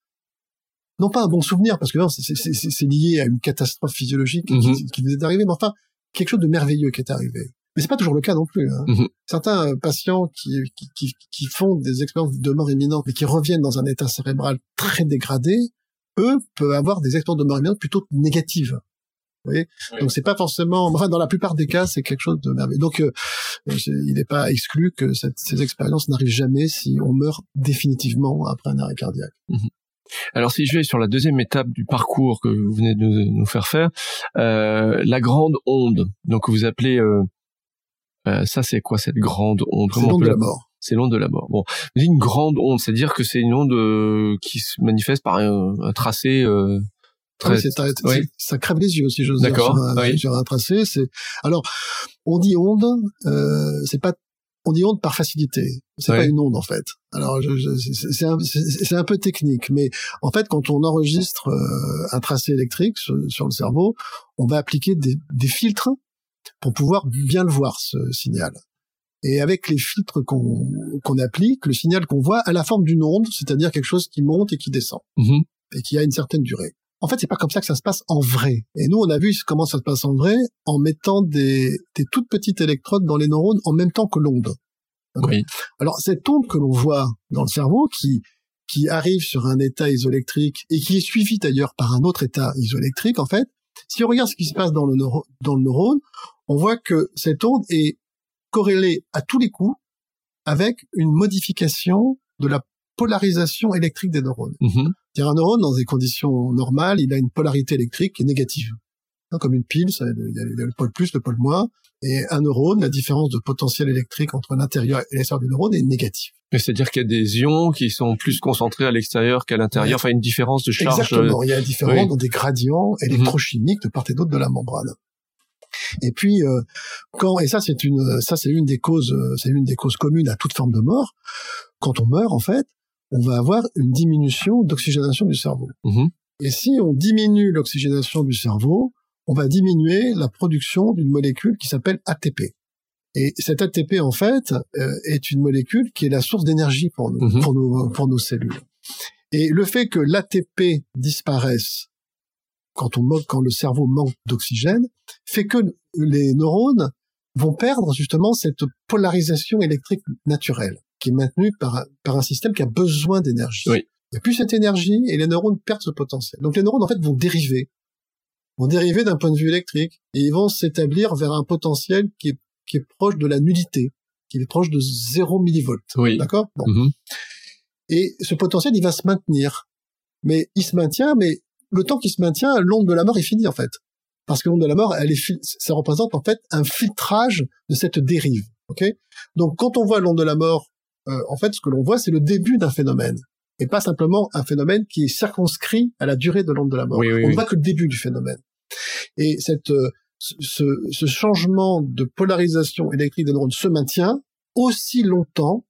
non pas un bon souvenir parce que c'est lié à une catastrophe physiologique qui, mhm. qui est arrivée, mais enfin quelque chose de merveilleux qui est arrivé. Mais c'est pas toujours le cas non plus. Hein. Mhm. Certains euh, patients qui, qui, qui, font des expériences de mort imminente mais qui reviennent dans un état cérébral très dégradé, eux peuvent avoir des expériences de mort imminente plutôt négatives. Vous voyez? Donc c'est pas forcément, enfin dans la plupart des cas, c'est quelque chose de merveilleux. Donc euh, il n'est pas exclu que cette, ces expériences n'arrivent jamais si on meurt définitivement après un arrêt cardiaque. Mhm. Alors si je vais sur la deuxième étape du parcours que vous venez de nous faire faire, euh, la grande onde, donc vous appelez euh, euh, ça c'est quoi cette grande onde? C'est l'onde de la mort. C'est l'onde de la mort. Bon, une grande onde, c'est-à-dire que c'est une onde euh, qui se manifeste par un, un tracé euh, très... oui, ça crève les yeux, si j'ose dire, sur un, oui. sur un tracé. C'est alors on dit onde, euh, c'est pas on dit onde par facilité. C'est pas une onde en fait. Alors c'est un, un, peu technique, mais en fait quand on enregistre euh, un tracé électrique sur, sur, le cerveau, on va appliquer des, des, filtres pour pouvoir bien le voir ce signal. Et avec les filtres qu'on qu'on applique, le signal qu'on voit a la forme d'une onde, c'est-à-dire quelque chose qui monte et qui descend mm -hmm. et qui a une certaine durée. En fait, c'est pas comme ça que ça se passe en vrai. Et nous, on a vu comment ça se passe en vrai en mettant des, des toutes petites électrodes dans les neurones en même temps que l'onde. Oui. Alors, cette onde que l'on voit dans le cerveau, qui qui arrive sur un état isoélectrique et qui est suivi d'ailleurs par un autre état isoélectrique, en fait, si on regarde ce qui se passe dans le, neuro dans le neurone, on voit que cette onde est corrélée à tous les coups avec une modification de la polarisation électrique des neurones. Mm -hmm. C'est-à-dire un neurone, dans des conditions normales, il a une polarité électrique qui est négative. Hein, comme une pile, ça, il y a le pôle plus, le pôle moins. Et un neurone, la différence de potentiel électrique entre l'intérieur et l'extérieur du neurone est négative. C'est-à-dire qu'il y a des ions qui sont plus concentrés à l'extérieur qu'à l'intérieur, enfin une différence de charge. Exactement, il y a une différence oui. dans des gradients électrochimiques mm -hmm. de part et d'autre de la membrane. Et puis euh, quand et ça c'est une ça c'est une des causes c'est une des causes communes à toute forme de mort. Quand on meurt en fait, on va avoir une diminution d'oxygénation du cerveau. -hmm. Et si on diminue l'oxygénation du cerveau, on va diminuer la production d'une molécule qui s'appelle ATP. Et cette ATP, en fait, euh, est une molécule qui est la source d'énergie pour, nous, pour, nos, pour nos cellules. Et le fait que l'ATP disparaisse quand, on, quand le cerveau manque d'oxygène fait que les neurones vont perdre justement cette polarisation électrique naturelle qui est maintenue par, par un système qui a besoin d'énergie. Oui. Il n'y a plus cette énergie et les neurones perdent ce potentiel. Donc les neurones, en fait, vont dériver vont dériver d'un point de vue électrique et ils vont s'établir vers un potentiel qui est, qui est proche de la nullité, qui est proche de 0 millivolts. Oui. D'accord? Bon. mm -hmm. Et ce potentiel, il va se maintenir. Mais il se maintient, mais le temps qu'il se maintient, l'onde de la mort est finie, en fait. Parce que l'onde de la mort, elle est ça représente, en fait, un filtrage de cette dérive. OK? Donc, quand on voit l'onde de la mort, euh, en fait, ce que l'on voit, c'est le début d'un phénomène et pas simplement un phénomène qui est circonscrit à la durée de l'onde de la mort. Oui, oui, on ne oui. voit que le début du phénomène. Et cette, euh, ce, ce, changement de polarisation électrique des neurones se maintient aussi longtemps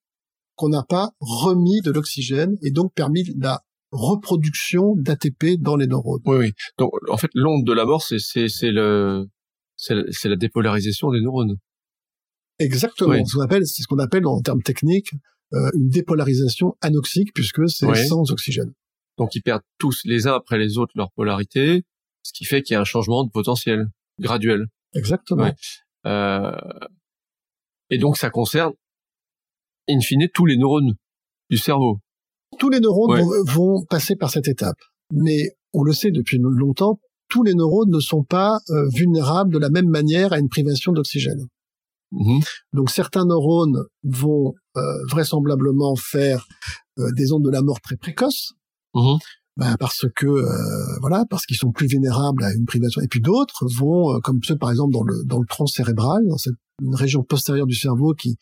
qu'on n'a pas remis de l'oxygène et donc permis la reproduction d'ATP dans les neurones. Oui, oui. Donc, en fait, l'onde de la mort, c'est le, c'est la dépolarisation des neurones. Exactement. Oui. C'est ce qu'on appelle, en termes techniques, euh, une dépolarisation anoxique puisque c'est oui. sans oxygène. Donc ils perdent tous les uns après les autres leur polarité, ce qui fait qu'il y a un changement de potentiel graduel. Exactement. Ouais. Euh... Et donc ça concerne, in fine, tous les neurones du cerveau. Tous les neurones ouais. vont, vont, passer par cette étape. Mais on le sait depuis longtemps, tous les neurones ne sont pas euh, vulnérables de la même manière à une privation d'oxygène. Mmh. Donc certains neurones vont euh, vraisemblablement faire euh, des ondes de la mort très précoces, mmh. ben parce que euh, voilà, parce qu'ils sont plus vulnérables à une privation. Et puis d'autres vont, euh, comme ceux par exemple dans le dans le tronc cérébral, dans cette une région postérieure du cerveau qui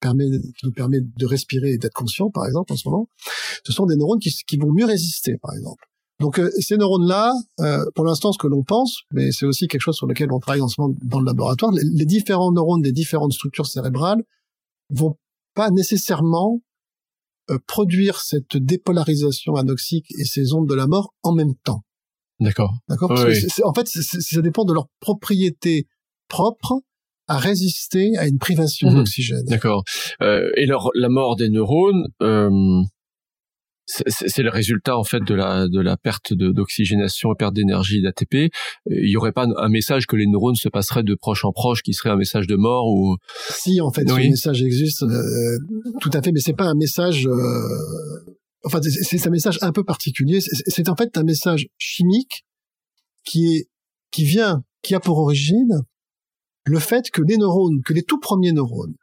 permet qui nous permet de respirer et d'être conscient, par exemple en ce moment, ce sont des neurones qui qui vont mieux résister, par exemple. Donc euh, ces neurones-là, euh, pour l'instant, ce que l'on pense, mais c'est aussi quelque chose sur lequel on travaille en ce moment dans le laboratoire, les, les différents neurones des différentes structures cérébrales vont pas nécessairement euh, produire cette dépolarisation anoxique et ces ondes de la mort en même temps. D'accord. D'accord? Oui. En fait, c est, c est, ça dépend de leur propriété propre à résister à une privation mmh. d'oxygène. D'accord. Euh, et leur, la mort des neurones, euh, c'est le résultat en fait de la de la perte d'oxygénation et perte d'énergie d'ATP. Il y aurait pas un message que les neurones se passeraient de proche en proche qui serait un message de mort ou Si en fait oui. ce message existe euh, tout à fait mais c'est pas un message euh, enfin c'est un message un peu particulier, c'est en fait un message chimique qui est qui vient qui a pour origine le fait que les neurones, que les tout premiers neurones,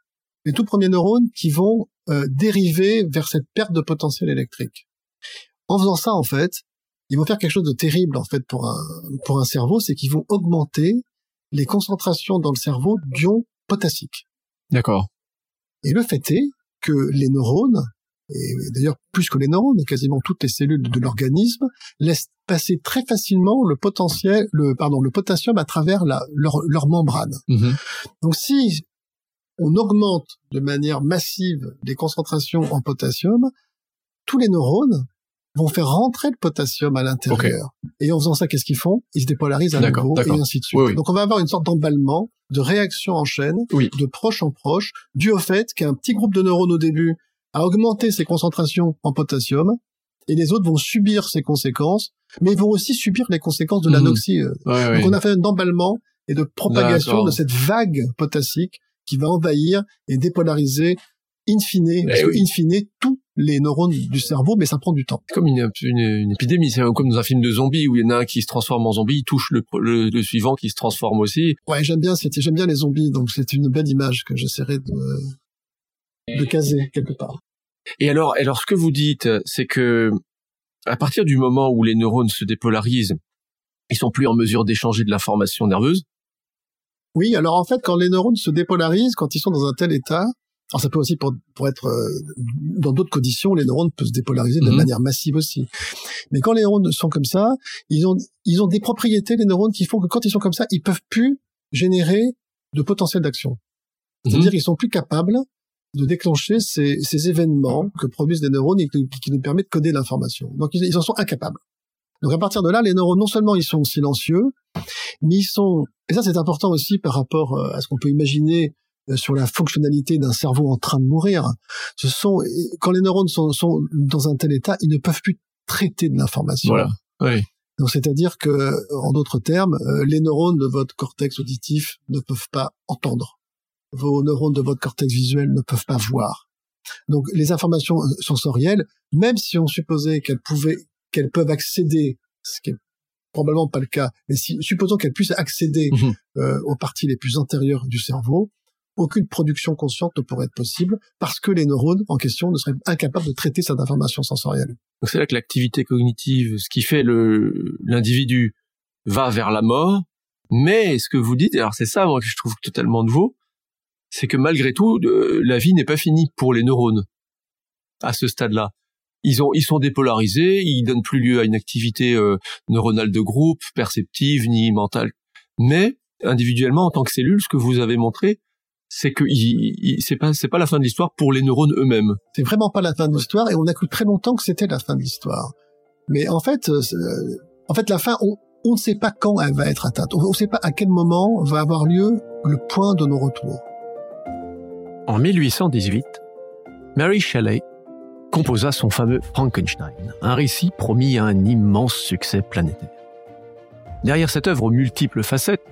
les tout premiers neurones qui vont euh, dériver vers cette perte de potentiel électrique En faisant ça, en fait, ils vont faire quelque chose de terrible, en fait, pour un, pour un cerveau, c'est qu'ils vont augmenter les concentrations dans le cerveau d'ions potassiques. D'accord. Et le fait est que les neurones, et d'ailleurs plus que les neurones, quasiment toutes les cellules de l'organisme, laissent passer très facilement le potentiel, le pardon, le potassium à travers la, leur, leur membrane. Mhm. Donc si on augmente de manière massive les concentrations en potassium, tous les neurones vont faire rentrer le potassium à l'intérieur. Et en faisant ça, qu'est-ce qu'ils font? Ils se dépolarisent à nouveau et ainsi de suite. Oui, oui. Donc on va avoir une sorte d'emballement, de réaction en chaîne, Oui. de proche en proche, dû au fait qu'un petit groupe de neurones au début a augmenté ses concentrations en potassium, et les autres vont subir ces conséquences, mais ils vont aussi subir les conséquences de Mhm. l'anoxie. Ouais, donc on a fait un emballement et de propagation de cette vague potassique qui va envahir et dépolariser in fine, parce Eh que oui. in fine, tous les neurones du cerveau, mais ça prend du temps. C'est comme une, une, une épidémie, c'est comme dans un film de zombies où il y en a un qui se transforme en zombie, il touche le, le, le suivant qui se transforme aussi. Ouais, j'aime bien, j'aime bien les zombies, donc c'est une belle image que j'essaierai de, de caser quelque part. Et alors, alors ce que vous dites, c'est que à partir du moment où les neurones se dépolarisent, ils sont plus en mesure d'échanger de l'information nerveuse. Oui, alors en fait, quand les neurones se dépolarisent, quand ils sont dans un tel état, alors ça peut aussi pour, pour être euh, dans d'autres conditions, les neurones peuvent se dépolariser de Mhm. manière massive aussi. Mais quand les neurones sont comme ça, ils ont ils ont des propriétés les neurones qui font que quand ils sont comme ça, ils peuvent plus générer de potentiel d'action. C'est-à-dire qu'ils sont plus capables de déclencher ces, ces événements que produisent les neurones et qui, qui nous permettent de coder l'information. Donc ils, ils en sont incapables. Donc à partir de là, les neurones non seulement ils sont silencieux, mais ils sont et ça c'est important aussi par rapport euh, à ce qu'on peut imaginer euh, sur la fonctionnalité d'un cerveau en train de mourir. Ce sont quand les neurones sont, sont dans un tel état, ils ne peuvent plus traiter de l'information. Voilà. Oui. Donc c'est-à-dire que, en d'autres termes, euh, les neurones de votre cortex auditif ne peuvent pas entendre. Vos neurones de votre cortex visuel ne peuvent pas voir. Donc les informations sensorielles, même si on supposait qu'elles pouvaient, qu'elles peuvent accéder, ce qui est probablement pas le cas, mais si, supposons qu'elles puissent accéder Mhm. euh, aux parties les plus intérieures du cerveau, aucune production consciente ne pourrait être possible parce que les neurones en question ne seraient incapables de traiter cette information sensorielle. Donc c'est là que l'activité cognitive, ce qui fait le l'individu, va vers la mort. Mais ce que vous dites, et alors c'est ça moi que je trouve totalement nouveau, c'est que malgré tout, euh, la vie n'est pas finie pour les neurones à ce stade-là. Ils ont, ils sont dépolarisés, ils donnent plus lieu à une activité euh, neuronale de groupe, perceptive ni mentale. Mais individuellement, en tant que cellule, ce que vous avez montré, c'est que il- il- c'est pas, c'est pas la fin de l'histoire pour les neurones eux-mêmes. C'est vraiment pas la fin de l'histoire et on a cru très longtemps que c'était la fin de l'histoire. Mais en fait, euh, euh, en fait, la fin, on, on ne sait pas quand elle va être atteinte. On ne sait pas à quel moment va avoir lieu le point de nos retours. En 1818, Mary Shelley composa son fameux Frankenstein, un récit promis à un immense succès planétaire. Derrière cette œuvre aux multiples facettes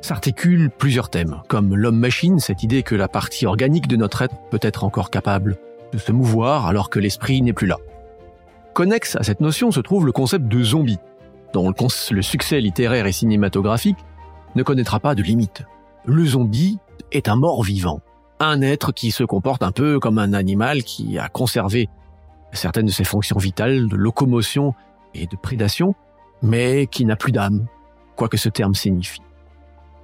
s'articulent plusieurs thèmes, comme l'homme-machine, cette idée que la partie organique de notre être peut être encore capable de se mouvoir alors que l'esprit n'est plus là. Connexe à cette notion se trouve le concept de zombie, dont le, le succès littéraire et cinématographique ne connaîtra pas de limite. Le zombie est un mort vivant, un être qui se comporte un peu comme un animal qui a conservé certaines de ses fonctions vitales de locomotion et de prédation, mais qui n'a plus d'âme, quoi que ce terme signifie.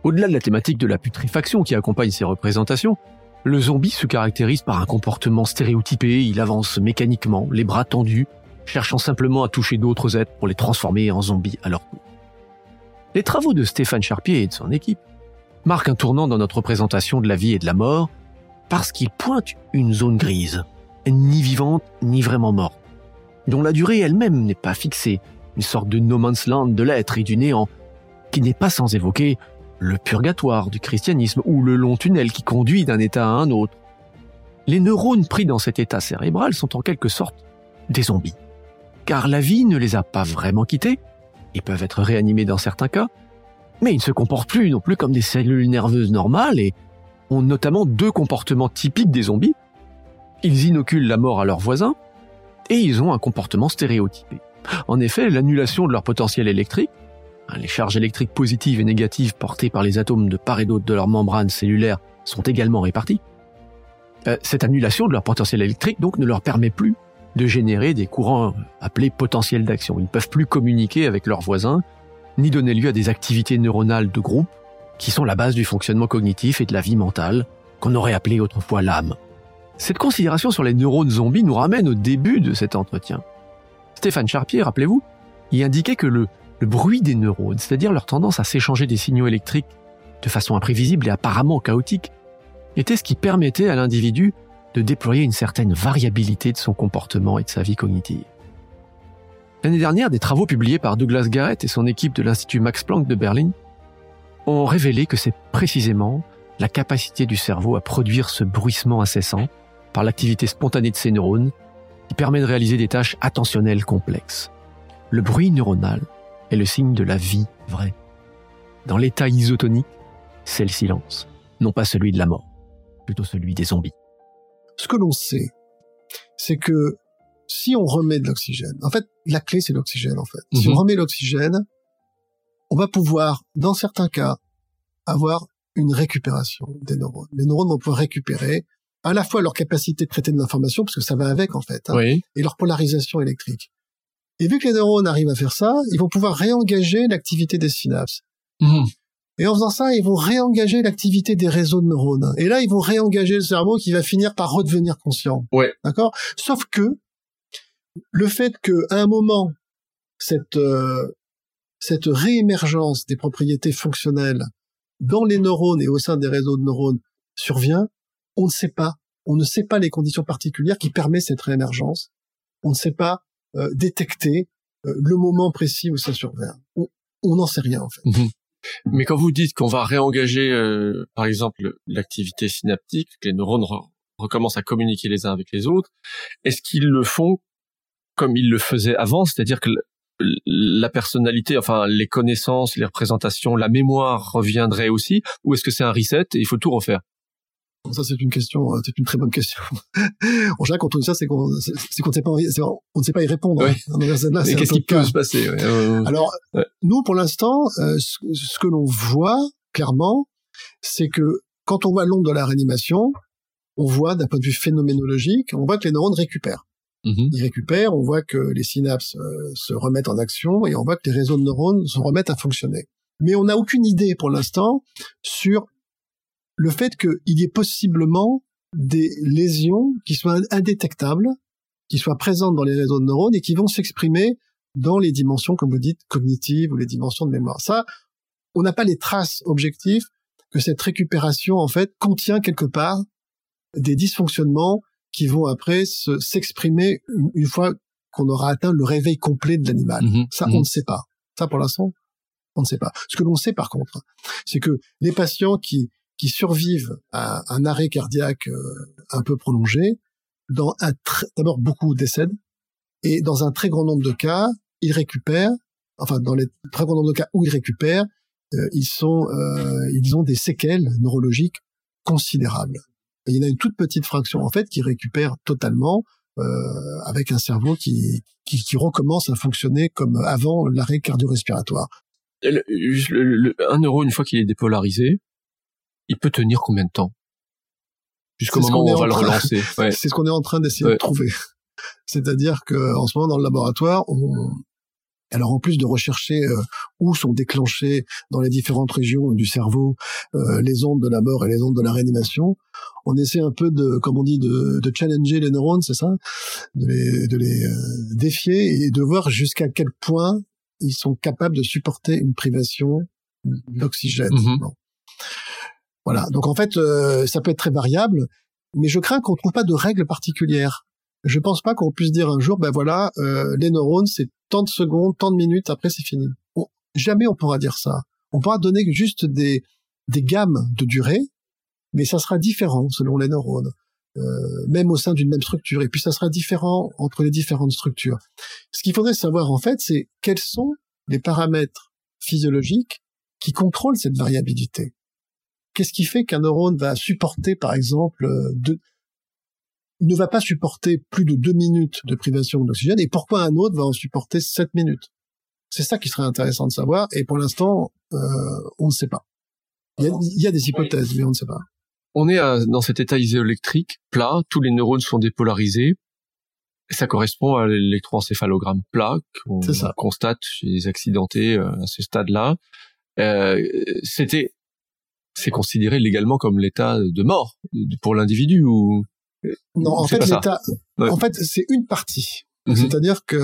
Au-delà de la thématique de la putréfaction qui accompagne ces représentations, le zombie se caractérise par un comportement stéréotypé, il avance mécaniquement, les bras tendus, cherchant simplement à toucher d'autres êtres pour les transformer en zombies à leur tour. Les travaux de Stéphane Charpier et de son équipe marquent un tournant dans notre représentation de la vie et de la mort, parce qu'ils pointent une zone grise, ni vivante ni vraiment morte, dont la durée elle-même n'est pas fixée, une sorte de no man's land de l'être et du néant, qui n'est pas sans évoquer le purgatoire du christianisme ou le long tunnel qui conduit d'un état à un autre. Les neurones pris dans cet état cérébral sont en quelque sorte des zombies, car la vie ne les a pas vraiment quittés, ils peuvent être réanimés dans certains cas, mais ils ne se comportent plus non plus comme des cellules nerveuses normales et ont notamment deux comportements typiques des zombies. Ils inoculent la mort à leurs voisins et ils ont un comportement stéréotypé. En effet, l'annulation de leur potentiel électrique, hein, les charges électriques positives et négatives portées par les atomes de part et d'autre de leur membrane cellulaire sont également réparties. Euh, cette annulation de leur potentiel électrique ne leur permet plus de générer des courants appelés potentiels d'action. Ils ne peuvent plus communiquer avec leurs voisins, ni donner lieu à des activités neuronales de groupe, qui sont la base du fonctionnement cognitif et de la vie mentale, qu'on aurait appelé autrefois l'âme. Cette considération sur les neurones zombies nous ramène au début de cet entretien. Stéphane Charpier, rappelez-vous, y indiquait que le, le bruit des neurones, c'est-à-dire leur tendance à s'échanger des signaux électriques de façon imprévisible et apparemment chaotique, était ce qui permettait à l'individu de déployer une certaine variabilité de son comportement et de sa vie cognitive. L'année dernière, des travaux publiés par Douglas Garrett et son équipe de l'Institut Max Planck de Berlin ont révélé que c'est précisément la capacité du cerveau à produire ce bruissement incessant par l'activité spontanée de ses neurones qui permet de réaliser des tâches attentionnelles complexes. Le bruit neuronal est le signe de la vie vraie. Dans l'état isotonique, c'est le silence, non pas celui de la mort, plutôt celui des zombies. Ce que l'on sait, c'est que si on remet de l'oxygène, en fait, la clé c'est l'oxygène en fait. Si on Mhm. remet l'oxygène, on va pouvoir, dans certains cas, avoir une récupération des neurones. Les neurones vont pouvoir récupérer à la fois leur capacité de traiter de l'information, parce que ça va avec en fait, hein, Oui. et leur polarisation électrique. Et vu que les neurones arrivent à faire ça, ils vont pouvoir réengager l'activité des synapses. Mhm. Et en faisant ça, ils vont réengager l'activité des réseaux de neurones. Et là, ils vont réengager le cerveau qui va finir par redevenir conscient. Ouais. D'accord? Sauf que le fait que à un moment cette euh, cette réémergence des propriétés fonctionnelles dans les neurones et au sein des réseaux de neurones survient, on ne sait pas. On ne sait pas les conditions particulières qui permettent cette réémergence. On ne sait pas euh, détecter euh, le moment précis où ça survient. On n'en sait rien en fait. Mhm. Mais quand vous dites qu'on va réengager, euh, par exemple, l'activité synaptique, que les neurones re- recommencent à communiquer les uns avec les autres, est-ce qu'ils le font comme ils le faisaient avant, c'est-à-dire que la personnalité, enfin les connaissances, les représentations, la mémoire reviendrait aussi, ou est-ce que c'est un reset et il faut tout refaire? Ça, c'est une question, euh, c'est une très bonne question. en général, quand on dit ça, c'est qu'on, ne sait pas, on ne sait pas y répondre. Oui. hein. Un qu'est-ce qui cas. peut se passer ouais, Alors, Ouais. nous, pour l'instant, euh, ce, ce que l'on voit clairement, c'est que quand on voit l'onde de la réanimation, on voit d'un point de vue phénoménologique, on voit que les neurones récupèrent. Mhm. Ils récupèrent, on voit que les synapses euh, se remettent en action et on voit que les réseaux de neurones se remettent à fonctionner. Mais on n'a aucune idée pour l'instant sur le fait qu'il y ait possiblement des lésions qui soient indétectables, qui soient présentes dans les réseaux de neurones et qui vont s'exprimer dans les dimensions, comme vous dites, cognitives ou les dimensions de mémoire. Ça, on n'a pas les traces objectives que cette récupération, en fait, contient quelque part des dysfonctionnements qui vont après se- s'exprimer une, une fois qu'on aura atteint le réveil complet de l'animal. Mhm. Ça, Mhm. on ne sait pas. Ça, pour l'instant, on ne sait pas. Ce que l'on sait, par contre, c'est que les patients qui, qui survivent à un arrêt cardiaque euh, un peu prolongé, dans un d'abord beaucoup décèdent, et dans un très grand nombre de cas, ils récupèrent, enfin dans les très grand nombre de cas où ils récupèrent, euh, ils sont, euh, ils ont des séquelles neurologiques considérables. Et il y en a une toute petite fraction en fait qui récupère totalement euh, avec un cerveau qui, qui qui recommence à fonctionner comme avant l'arrêt cardio-respiratoire. Le- juste le- le- un euro, une fois qu'il est dépolarisé, il peut tenir combien de temps? Jusqu'au moment où on va le relancer. Ouais. C'est ce qu'on est en train d'essayer Ouais. de trouver. C'est-à-dire que en ce moment dans le laboratoire, on, alors en plus de rechercher euh, où sont déclenchées dans les différentes régions du cerveau euh, les ondes de la mort et les ondes de la réanimation, on essaie un peu de, comme on dit, de, de challenger les neurones, c'est ça, de les, de les euh, défier et de voir jusqu'à quel point ils sont capables de supporter une privation d'oxygène. Mhm. Voilà. Donc en fait, euh, ça peut être très variable, mais je crains qu'on trouve pas de règles particulières. Je pense pas qu'on puisse dire un jour, ben voilà, euh, les neurones, c'est tant de secondes, tant de minutes, après c'est fini. Jamais on pourra dire ça. On pourra donner juste des, gammes de durée, mais ça sera différent selon les neurones, euh, même au sein d'une même structure. Et puis ça sera différent entre les différentes structures. Ce qu'il faudrait savoir en fait, c'est quels sont les paramètres physiologiques qui contrôlent cette variabilité. Qu'est-ce qui fait qu'un neurone va supporter, par exemple, euh, de, ne va pas supporter plus de deux minutes de privation d'oxygène et pourquoi un autre va en supporter sept minutes? C'est ça qui serait intéressant de savoir et pour l'instant, euh, on ne sait pas. Il y, a, il y a des hypothèses, mais on ne sait pas. On est à- dans cet état isoélectrique plat, tous les neurones sont dépolarisés. ça correspond à l'électroencéphalogramme plat qu'on constate chez les accidentés euh, à ce stade-là. Euh, c'était, c'est considéré légalement comme l'état de mort pour l'individu ou non En fait, l'état, en fait, c'est une partie. Mhm. C'est-à-dire que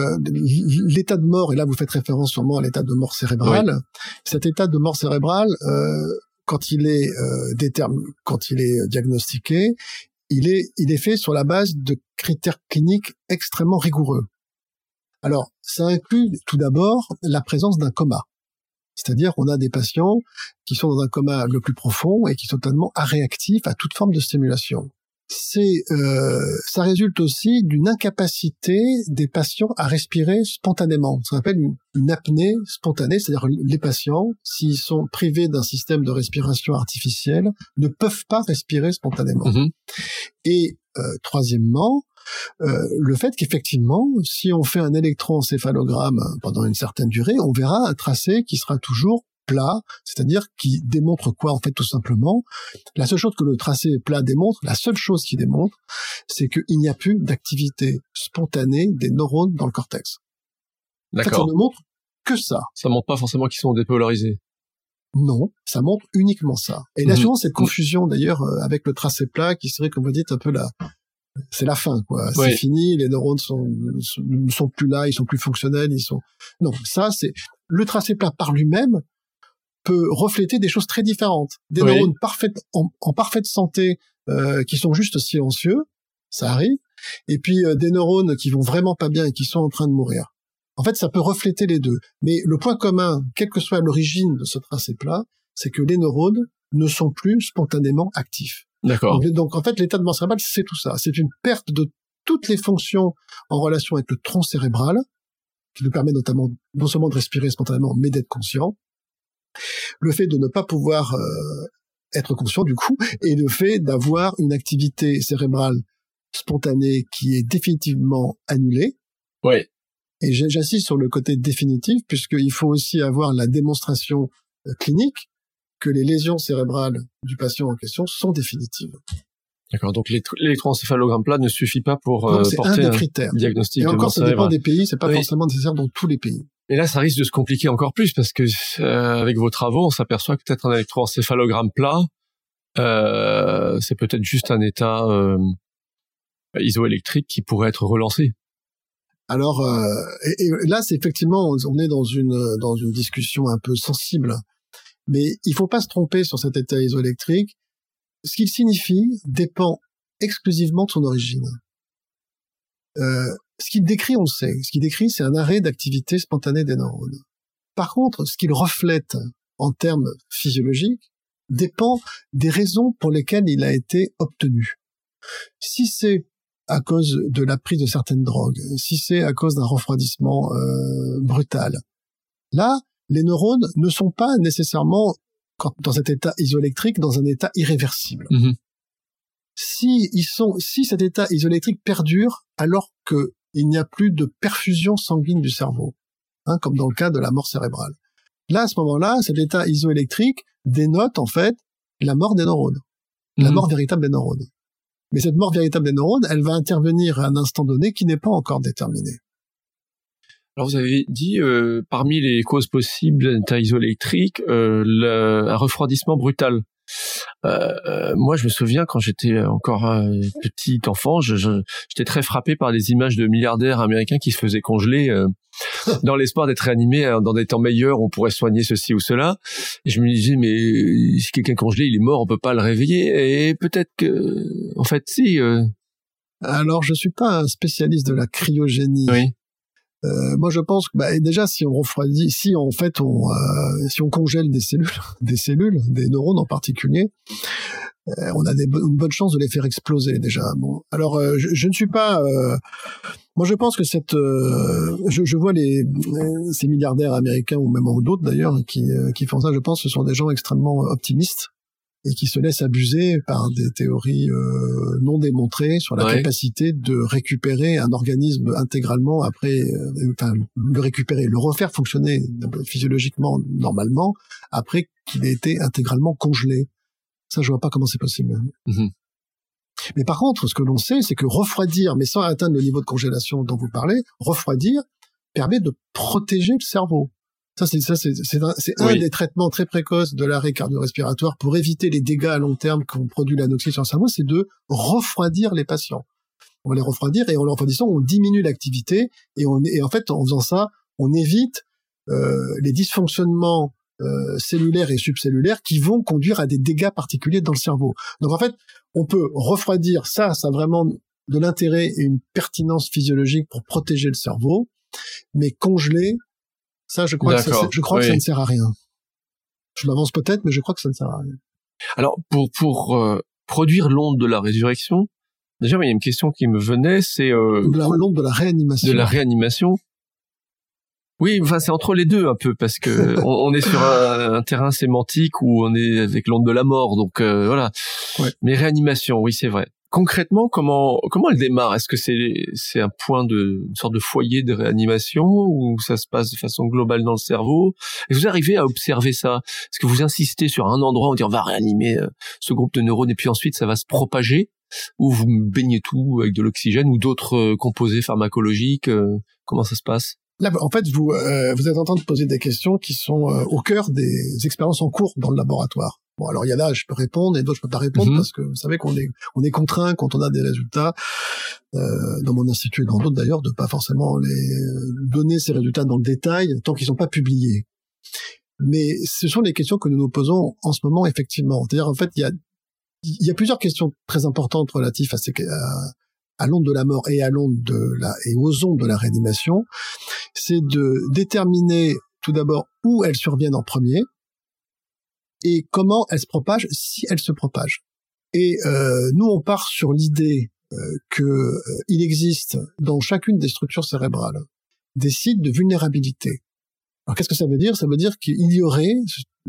l'état de mort, et là vous faites référence sûrement à l'état de mort cérébrale, cet état de mort cérébrale, euh, quand il est euh, quand il est diagnostiqué, il est, il est fait sur la base de critères cliniques extrêmement rigoureux. Alors, ça inclut tout d'abord la présence d'un coma. C'est-à-dire qu'on a des patients qui sont dans un coma le plus profond et qui sont totalement réactifs à toute forme de stimulation c'est euh, ça résulte aussi d'une incapacité des patients à respirer spontanément. Ça s'appelle une, apnée spontanée, c'est-à-dire les patients, s'ils sont privés d'un système de respiration artificielle, ne peuvent pas respirer spontanément. Mm-hmm. Et euh, troisièmement, euh, le fait qu'effectivement, si on fait un électroencéphalogramme pendant une certaine durée, on verra un tracé qui sera toujours plat, c'est-à-dire qui démontre quoi en fait tout simplement La seule chose que le tracé plat démontre, la seule chose qui démontre, c'est qu'il n'y a plus d'activité spontanée des neurones dans le cortex. D'accord. ça ne montre que ça. Ça montre pas forcément qu'ils sont dépolarisés. Non, ça montre uniquement ça. Et là, mhm. souvent, cette confusion, d'ailleurs, euh, avec le tracé plat, qui serait, comme vous dites, un peu la, c'est la fin, quoi. C'est fini, les neurones sont, ne sont plus là, ils sont plus fonctionnels, ils sont, non, ça, c'est, le tracé plat par lui-même peut refléter des choses très différentes. Des neurones parfaites, en, parfaite santé euh, qui sont juste silencieux, ça arrive, et puis euh, des neurones qui vont vraiment pas bien et qui sont en train de mourir. En fait, ça peut refléter les deux. Mais le point commun, quelle que soit l'origine de ce tracé plat, c'est que les neurones ne sont plus spontanément actifs. D'accord. Donc, en fait, l'état de mort cérébrale, c'est tout ça. C'est une perte de toutes les fonctions en relation avec le tronc cérébral, qui nous permet notamment non seulement de respirer spontanément, mais d'être conscient le fait de ne pas pouvoir euh, être conscient du coup, et le fait d'avoir une activité cérébrale spontanée qui est définitivement annulée. Ouais. Et j'insiste sur le côté définitif, puisqu'il faut aussi avoir la démonstration euh, clinique que les lésions cérébrales du patient en question sont définitives. D'accord. Donc l'électroencéphalogramme plat ne suffit pas pour euh, porter un, critères. diagnostic. Et encore, ça dépend des pays. C'est pas forcément nécessaire dans tous les pays. Et là, ça risque de se compliquer encore plus parce que euh, avec vos travaux, on s'aperçoit que peut-être un électroencéphalogramme plat, euh, c'est peut-être juste un état euh, isoélectrique qui pourrait être relancé. Alors euh, et, là, c'est effectivement, on est dans une dans une discussion un peu sensible, mais il faut pas se tromper sur cet état isoélectrique. Ce qu'il signifie dépend exclusivement de son origine. Euh, ce qu'il décrit, on le sait. Ce qu'il décrit, c'est un arrêt d'activité spontanée des neurones. Par contre, ce qu'il reflète en termes physiologiques dépend des raisons pour lesquelles il a été obtenu. Si c'est à cause de la prise de certaines drogues, si c'est à cause d'un refroidissement euh, brutal, là, les neurones ne sont pas nécessairement dans cet état isoélectrique, dans un état irréversible. Mm-hmm. Si ils sont, si cet état isoélectrique perdure alors que il n'y a plus de perfusion sanguine du cerveau, hein, comme dans le cas de la mort cérébrale. Là, à ce moment-là, cet état isoélectrique dénote en fait la mort des neurones, la mhm. mort véritable des neurones. Mais cette mort véritable des neurones, elle va intervenir à un instant donné qui n'est pas encore déterminé. Alors vous avez dit euh, parmi les causes possibles d'un état isoélectrique, euh, un refroidissement brutal. Euh, euh, moi, je me souviens quand j'étais encore un petit enfant, j'étais très frappé par des images de milliardaires américains qui se faisaient congeler euh, dans l'espoir d'être réanimés hein, dans des temps meilleurs, on pourrait soigner ceci ou cela. Et je me disais, mais si quelqu'un est congelé, il est mort, on peut pas le réveiller. Et peut-être que, en fait, si. Alors, je suis pas un spécialiste de la cryogénie. Oui. Euh, moi, je pense que bah, déjà, si on refroidit, si en fait on, euh, si on congèle des cellules, des cellules, des neurones en particulier, euh, on a des, une bonne chance de les faire exploser déjà. Bon, alors euh, je, je, ne suis pas. moi, je pense que cette, je, je, vois les ces milliardaires américains ou même d'autres d'ailleurs qui qui font ça. Je pense que ce sont des gens extrêmement optimistes et qui se laisse abuser par des théories euh, non démontrées sur la capacité de récupérer un organisme intégralement après, euh, enfin le récupérer, le refaire fonctionner physiologiquement normalement après qu'il ait été intégralement congelé. Ça, je vois pas comment c'est possible. Mhm. Mais par contre, ce que l'on sait, c'est que refroidir, mais sans atteindre le niveau de congélation dont vous parlez, refroidir permet de protéger le cerveau. Ça, c'est ça, c'est un, un des traitements très précoces de l'arrêt cardio-respiratoire pour éviter les dégâts à long terme qu'on produit l'anoxie sur le cerveau, c'est de refroidir les patients. On va les refroidir et en les refroidissant, on diminue l'activité et on et en fait en faisant ça, on évite euh, les dysfonctionnements euh, cellulaires et subcellulaires qui vont conduire à des dégâts particuliers dans le cerveau. Donc en fait, on peut refroidir ça, ça a vraiment de l'intérêt et une pertinence physiologique pour protéger le cerveau, mais congeler, ça, je crois, que ça, je crois que ça ne sert à rien. Je m'avance peut-être, mais je crois que ça ne sert à rien. Alors, pour pour euh, produire l'onde de la résurrection, déjà, il y a une question qui me venait, c'est euh, l'onde de la réanimation. De la réanimation. Oui, enfin c'est entre les deux un peu parce que on, est sur un, terrain sémantique où on est avec l'onde de la mort, donc euh, voilà. Ouais. Mais réanimation, oui c'est vrai concrètement, comment comment elle démarre? Est-ce que c'est c'est un point de une sorte de foyer de réanimation ou ça se passe de façon globale dans le cerveau? Et vous arrivez à observer ça? Est-ce que vous insistez sur un endroit, on dit on va réanimer euh, ce groupe de neurones et puis ensuite ça va se propager? Ou vous baignez tout avec de l'oxygène ou d'autres euh, composés pharmacologiques euh, Comment ça se passe? Là, en fait, vous vous êtes en train de poser des questions qui sont au cœur des expériences en cours dans le laboratoire. Bon, alors il y a là, je peux répondre, et d'autres je peux pas répondre mhm. parce que vous savez qu'on est on est contraint quand on a des résultats euh, dans mon institut et dans d'autres d'ailleurs de pas forcément les euh, donner ces résultats dans le détail tant qu'ils sont pas publiés. Mais ce sont les questions que nous nous posons en ce moment effectivement. C'est-à-dire en fait il y a il y a plusieurs questions très importantes relatives à ces à, à l'onde de la mort et à l'onde de la et aux ondes de la réanimation, c'est de déterminer tout d'abord où elles surviennent en premier, et comment elle se propage si elle se propage. Et euh, nous, on part sur l'idée euh, que euh, existe dans chacune des structures cérébrales des sites de vulnérabilité. Alors qu'est-ce que ça veut dire? Ça veut dire qu'il y aurait,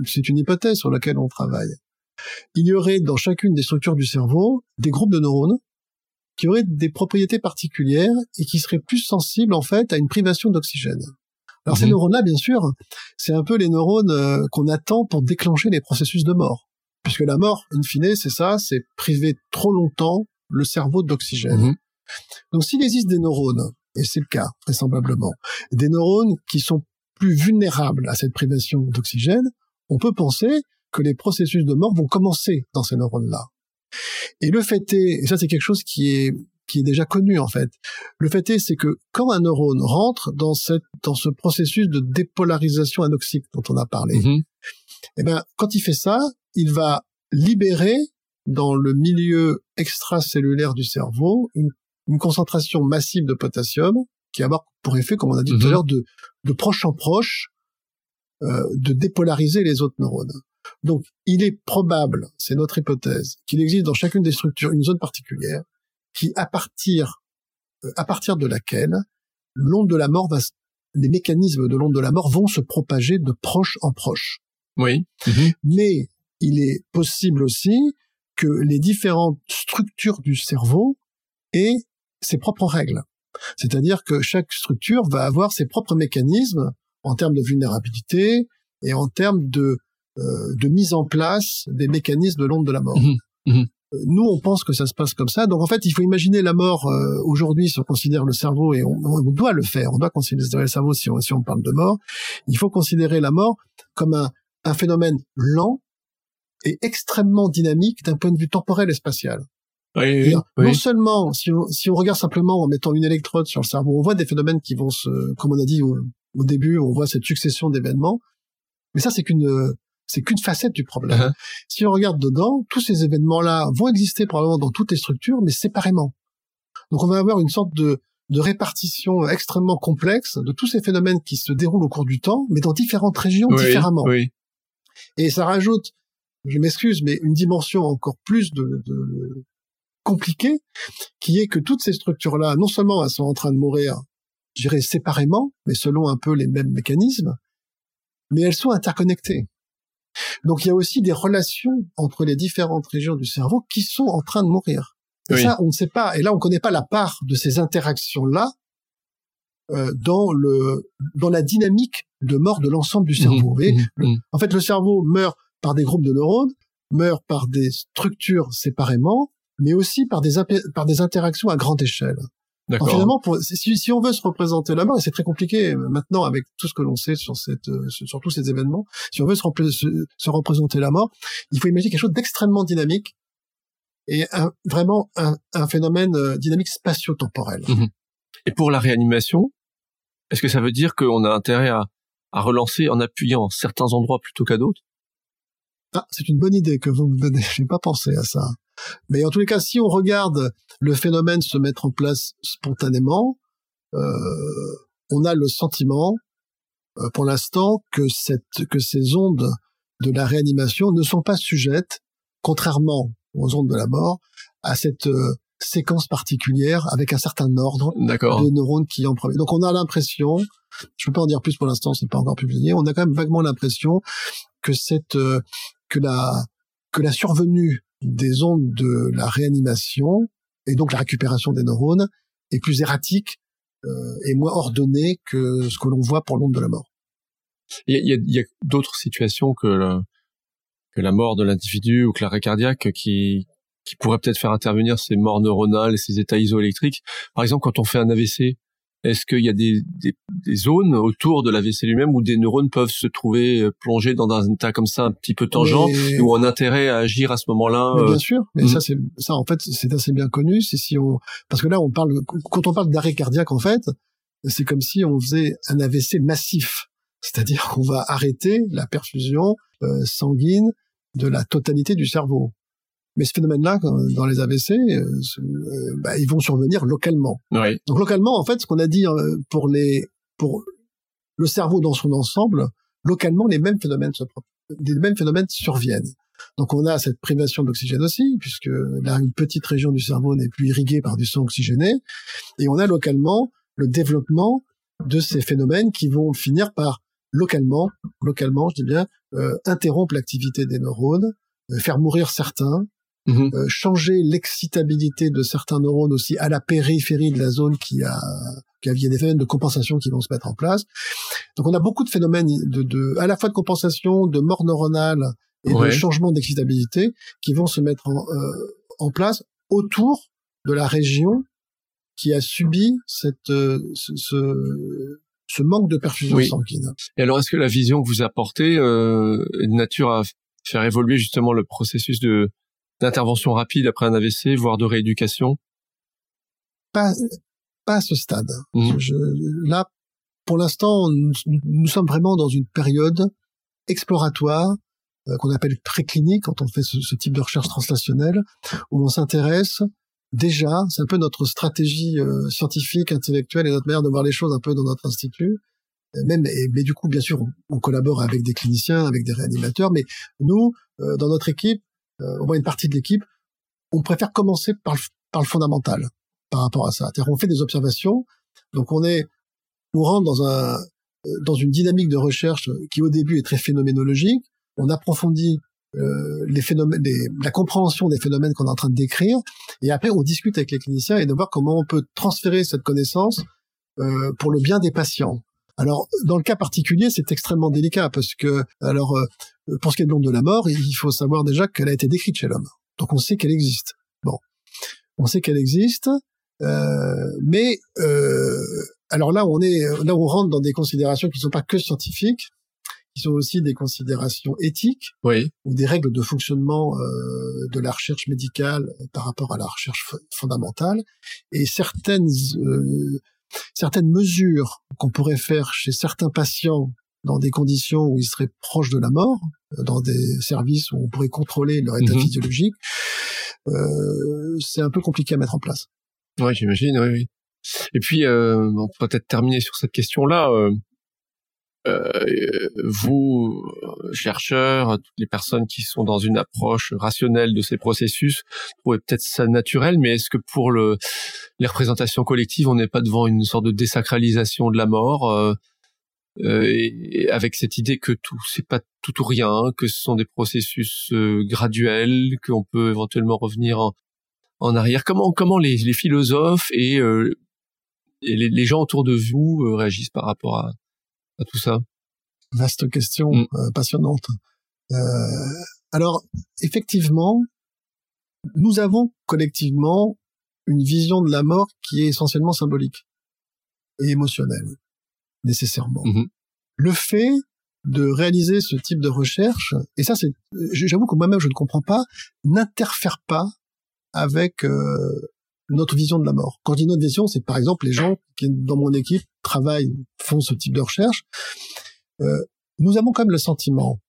c'est une hypothèse sur laquelle on travaille, il y aurait dans chacune des structures du cerveau des groupes de neurones qui auraient des propriétés particulières et qui seraient plus sensibles en fait à une privation d'oxygène. Alors ces mhm. neurones-là, bien sûr, c'est un peu les neurones euh, qu'on attend pour déclencher les processus de mort. Puisque la mort, in fine, c'est ça, c'est priver trop longtemps le cerveau d'oxygène. Mhm. Donc s'il existe des neurones, et c'est le cas vraisemblablement, des neurones qui sont plus vulnérables à cette privation d'oxygène, on peut penser que les processus de mort vont commencer dans ces neurones-là. Et le fait est, et ça c'est quelque chose qui est qui est déjà connu en fait. Le fait est, c'est que quand un neurone rentre dans cette dans ce processus de dépolarisation anoxique dont on a parlé, mm-hmm. eh ben quand il fait ça, il va libérer dans le milieu extracellulaire du cerveau une, concentration massive de potassium qui a pour effet, comme on a dit tout à mm-hmm. l'heure, de, de proche en proche, euh, de dépolariser les autres neurones. Donc, il est probable, c'est notre hypothèse, qu'il existe dans chacune des structures une zone particulière qui à partir euh, à partir de laquelle l'onde de la mort va les mécanismes de l'onde de la mort vont se propager de proche en proche. Oui. Mhm. Mais il est possible aussi que les différentes structures du cerveau aient ses propres règles. C'est-à-dire que chaque structure va avoir ses propres mécanismes en termes de vulnérabilité et en termes de, euh, de mise en place des mécanismes de l'onde de la mort. Mhm. Mhm nous, on pense que ça se passe comme ça. Donc, en fait, il faut imaginer la mort euh, aujourd'hui si on considère le cerveau, et on, doit le faire, on doit considérer le cerveau si on, si on parle de mort. Il faut considérer la mort comme un, un phénomène lent et extrêmement dynamique d'un point de vue temporel et spatial. Oui, Non seulement, si on, si on regarde simplement en mettant une électrode sur le cerveau, on voit des phénomènes qui vont se, comme on a dit au, au début, on voit cette succession d'événements, mais ça, c'est qu'une c'est qu'une facette du problème. Uh-huh. Si on regarde dedans, tous ces événements-là vont exister probablement dans toutes les structures, mais séparément. Donc on va avoir une sorte de, de répartition extrêmement complexe de tous ces phénomènes qui se déroulent au cours du temps, mais dans différentes régions différemment. Oui. Et ça rajoute, je m'excuse, mais une dimension encore plus de, de compliquée, qui est que toutes ces structures-là, non seulement elles sont en train de mourir, je dirais séparément, mais selon un peu les mêmes mécanismes, mais elles sont interconnectées. Donc il y a aussi des relations entre les différentes régions du cerveau qui sont en train de mourir. Et ça, on ne sait pas. Et là, on ne connaît pas la part de ces interactions-là euh, dans le dans la dynamique de mort de l'ensemble du cerveau. Mmh, mmh, mmh. En fait, le cerveau meurt par des groupes de neurones, meurt par des structures séparément, mais aussi par des, par des interactions à grande échelle. Finalement, pour, si, si, on veut se représenter la mort, et c'est très compliqué euh, maintenant avec tout ce que l'on sait sur, cette, euh, sur tous ces événements, si on veut se, se, représenter la mort, il faut imaginer quelque chose d'extrêmement dynamique et un, vraiment un, un, phénomène euh, dynamique spatio-temporel. Mhm. Et pour la réanimation, est-ce que ça veut dire qu'on a intérêt à, à relancer en appuyant certains endroits plutôt qu'à d'autres? Ah, c'est une bonne idée que vous me donnez. J'ai pas pensé à ça. Mais en tous les cas, si on regarde le phénomène se mettre en place spontanément, euh, on a le sentiment, euh, pour l'instant, que cette, que ces ondes de la réanimation ne sont pas sujettes, contrairement aux ondes de la mort, à cette euh, séquence particulière avec un certain ordre de neurones qui en premier. Donc on a l'impression, je peux pas en dire plus pour l'instant, c'est pas encore publié, on a quand même vaguement l'impression que cette euh, que la que la survenue des ondes de la réanimation et donc la récupération des neurones est plus erratique euh, et moins ordonnée que ce que l'on voit pour l'onde de la mort. Il y a, a d'autres situations que la, que la mort de l'individu ou que l'arrêt cardiaque qui qui pourraient peut-être faire intervenir ces morts neuronales, ces états isoélectriques. Par exemple, quand on fait un AVC, est-ce qu'il y a des, des, des, zones autour de l'AVC lui-même où des neurones peuvent se trouver euh, plongés dans un état comme ça un petit peu tangent mais... ou un intérêt à agir à ce moment-là Bien euh, sûr, mais hmm. ça c'est ça en fait c'est assez bien connu. C'est si on parce que là on parle quand on parle d'arrêt cardiaque en fait c'est comme si on faisait un AVC massif, c'est-à-dire qu'on va arrêter la perfusion euh, sanguine de la totalité du cerveau. Mais ce phénomène-là, dans les AVC, euh, euh, bah, ils vont survenir localement. Donc localement, en fait, ce qu'on a dit euh, pour les pour le cerveau dans son ensemble, localement, les mêmes phénomènes les mêmes phénomènes surviennent. Donc on a cette privation d'oxygène aussi, puisque là une petite région du cerveau n'est plus irriguée par du sang oxygéné, et on a localement le développement de ces phénomènes qui vont finir par localement, localement, je dis bien, interrompre l'activité des neurones, faire mourir certains, Mhm. Euh, changer l'excitabilité de certains neurones aussi à la périphérie de la zone qui a qui a des phénomènes de compensation qui vont se mettre en place. Donc on a beaucoup de phénomènes de, de à la fois de compensation, de mort neuronale et de changement d'excitabilité qui vont se mettre en, euh, en place autour de la région qui a subi cette euh, ce, ce, manque de perfusion sanguine. Et alors, est-ce que la vision que vous apportez euh, est de nature à faire évoluer justement le processus de d'intervention rapide après un AVC, voire de rééducation? Pas, pas à ce stade. Mmh. Je, là, pour l'instant, nous, sommes vraiment dans une période exploratoire euh, qu'on appelle préclinique quand on fait ce, ce, type de recherche translationnelle, où on s'intéresse déjà, c'est un peu notre stratégie euh, scientifique, intellectuelle et notre manière de voir les choses un peu dans notre institut. Euh, même, et, mais du coup, bien sûr, on, on, collabore avec des cliniciens, avec des réanimateurs, mais nous, dans notre équipe, au moins une partie de l'équipe, on préfère commencer par le, par le fondamental par rapport à ça. C'est-à-dire on fait des observations, donc on est, on rentre dans un euh, dans une dynamique de recherche qui au début est très phénoménologique. On approfondit euh, les phénomènes, la compréhension des phénomènes qu'on est en train de décrire, et après on discute avec les cliniciens et de voir comment on peut transférer cette connaissance euh, pour le bien des patients. Alors, dans le cas particulier, c'est extrêmement délicat parce que, alors, euh, pour ce qui est de l'onde de la mort, il faut savoir déjà qu'elle a été décrite chez l'homme. Donc, on sait qu'elle existe. Bon, on sait qu'elle existe, euh, mais euh, alors là, on est là, on rentre dans des considérations qui ne sont pas que scientifiques, qui sont aussi des considérations éthiques oui. ou des règles de fonctionnement euh, de la recherche médicale par rapport à la recherche fondamentale. Et certaines euh, certaines mesures qu'on pourrait faire chez certains patients dans des conditions où ils seraient proches de la mort, euh, dans des services où on pourrait contrôler leur état mhm. physiologique, euh, c'est un peu compliqué à mettre en place. Oui, j'imagine, oui, oui. Et puis, euh, on peut peut-être terminer sur cette question-là. Euh, euh, vous, chercheurs, toutes les personnes qui sont dans une approche rationnelle de ces processus, trouvez peut-être ça naturel, mais est-ce que pour le, les représentations collectives, on n'est pas devant une sorte de désacralisation de la mort euh, euh et, avec cette idée que tout c'est pas tout ou rien, que ce sont des processus euh, graduels, qu'on peut éventuellement revenir en, en, arrière. Comment comment les, les philosophes et, et les, les, gens autour de vous réagissent par rapport à à tout ça? Vaste question, mm. euh, passionnante. Euh, alors, effectivement, nous avons collectivement une vision de la mort qui est essentiellement symbolique et émotionnelle, nécessairement. Mhm. Le fait de réaliser ce type de recherche, et ça c'est, j'avoue que moi-même je ne comprends pas, n'interfère pas avec euh, notre vision de la mort. Quand je dis notre vision, c'est par exemple les gens qui dans mon équipe travaillent, font ce type de recherche. Euh, nous avons quand même le sentiment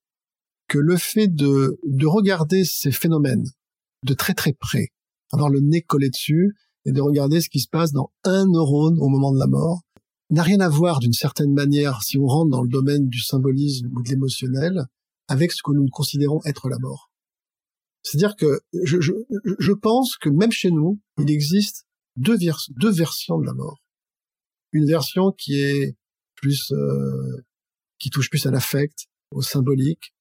que le fait de, de regarder ces phénomènes de très très près, avoir le nez collé dessus et de regarder ce qui se passe dans un neurone au moment de la mort, n'a rien à voir d'une certaine manière, si on rentre dans le domaine du symbolisme ou de l'émotionnel, avec ce que nous considérons être la mort. C'est-à-dire que je, je, je, pense que même chez nous, il existe deux, versions de la mort. Une version qui est plus, euh, qui touche plus à l'affect, au symbolique,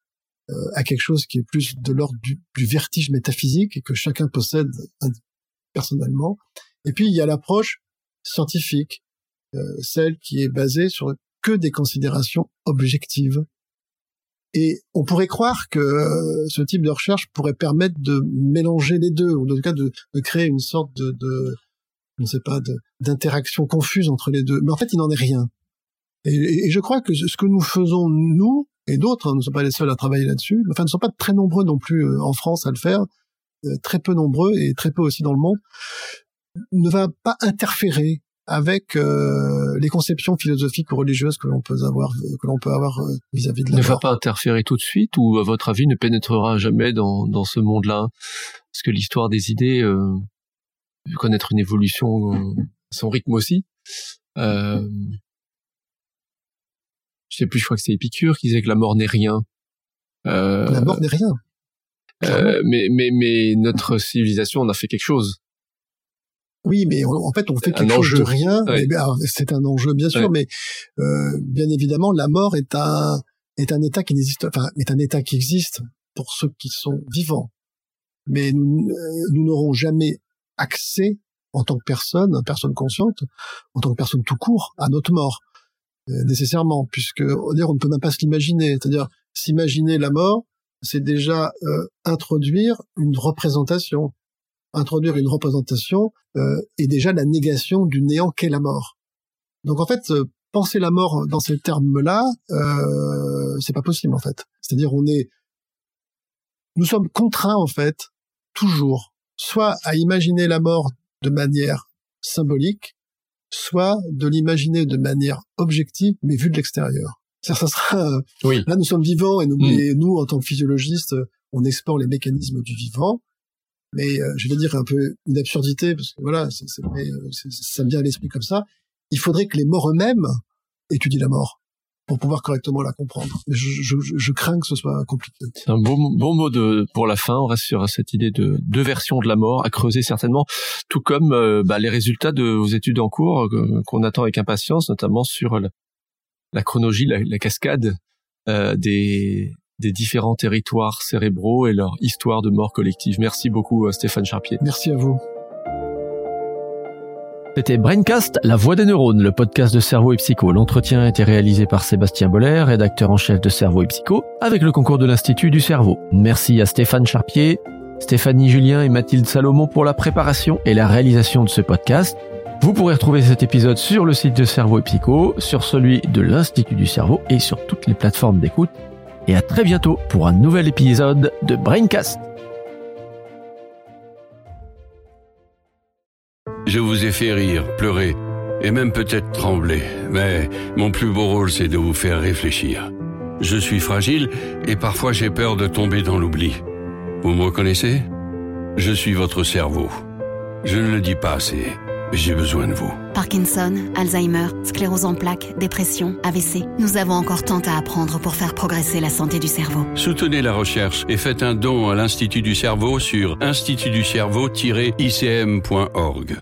euh, à quelque chose qui est plus de l'ordre du, du, vertige métaphysique et que chacun possède personnellement. Et puis il y a l'approche scientifique, euh, celle qui est basée sur que des considérations objectives. Et on pourrait croire que euh, ce type de recherche pourrait permettre de mélanger les deux, ou en tout cas de, créer une sorte de, de je ne sais pas, d'interaction confuse entre les deux. Mais en fait, il n'en est rien. Et, je crois que ce que nous faisons, nous, et d'autres, hein, nous ne sommes pas les seuls à travailler là-dessus, enfin, ne sont pas très nombreux non plus euh, en France à le faire, euh, très peu nombreux et très peu aussi dans le monde, ne va pas interférer avec euh, les conceptions philosophiques ou religieuses que l'on peut avoir que l'on peut avoir euh, vis-à-vis de la ne mort. va pas interférer tout de suite ou à votre avis ne pénétrera jamais dans dans ce monde-là? Parce que l'histoire des idées euh, connaître une évolution euh, son rythme aussi euh, je sais plus je crois que c'est Épicure qui disait que la mort n'est rien. Euh, la mort n'est rien. euh, mais mais mais notre civilisation on a fait quelque chose oui, mais en fait, on fait quelque chose de rien. C'est un enjeu, bien sûr, mais euh, bien évidemment, la mort est un est un état qui n'existe, enfin, est un état qui existe pour ceux qui sont vivants. Mais nous euh, nous n'aurons jamais accès en tant que personne, personne consciente, en tant que personne tout court, à notre mort euh, nécessairement, puisque on ne peut même pas se l'imaginer. C'est-à-dire s'imaginer la mort, c'est déjà euh, introduire une représentation introduire une représentation euh, est déjà la négation du néant qu'est la mort. Donc en fait, euh, penser la mort dans ces termes-là, euh, c'est pas possible en fait. C'est-à-dire on est, nous sommes contraints en fait toujours, soit à imaginer la mort de manière symbolique, soit de l'imaginer de manière objective, mais vue de l'extérieur. Ça, sera. Oui. Là, nous sommes vivants et nous, mm. et nous, en tant que physiologistes, on explore les mécanismes du vivant mais euh, je vais dire un peu une absurdité parce que voilà, c est, c ça me vient à l'esprit comme ça. Il faudrait que les morts eux-mêmes étudient la mort pour pouvoir correctement la comprendre. Je, je, je crains que ce soit compliqué. C'est un bon, bon mot de, pour la fin. On reste sur cette idée de deux versions de la mort à creuser certainement, tout comme euh, bah, les résultats de vos études en cours euh, qu'on attend avec impatience, notamment sur la, la chronologie, la, la cascade euh, des, des différents territoires cérébraux et leur histoire de mort collective. Merci beaucoup Stéphane Charpier. Merci à vous. C'était Braincast, la voix des neurones, le podcast de Cerveau et Psycho. L'entretien a été réalisé par Sébastien Boller, rédacteur en chef de Cerveau et Psycho, avec le concours de l'Institut du Cerveau. Merci à Stéphane Charpier, Stéphanie Julien et Mathilde Salomon pour la préparation et la réalisation de ce podcast. Vous pourrez retrouver cet épisode sur le site de Cerveau et Psycho, sur celui de l'Institut du Cerveau et sur toutes les plateformes d'écoute et à très bientôt pour un nouvel épisode de Braincast. Je vous ai fait rire, pleurer et même peut-être trembler, mais mon plus beau rôle c'est de vous faire réfléchir. Je suis fragile et parfois j'ai peur de tomber dans l'oubli. Vous me reconnaissez? Je suis votre cerveau. Je ne le dis pas assez. J'ai besoin de vous. Parkinson, Alzheimer, sclérose en plaques, dépression, AVC. Nous avons encore tant à apprendre pour faire progresser la santé du cerveau. Soutenez la recherche et faites un don à l'Institut du cerveau sur institutducerveau-icm.org.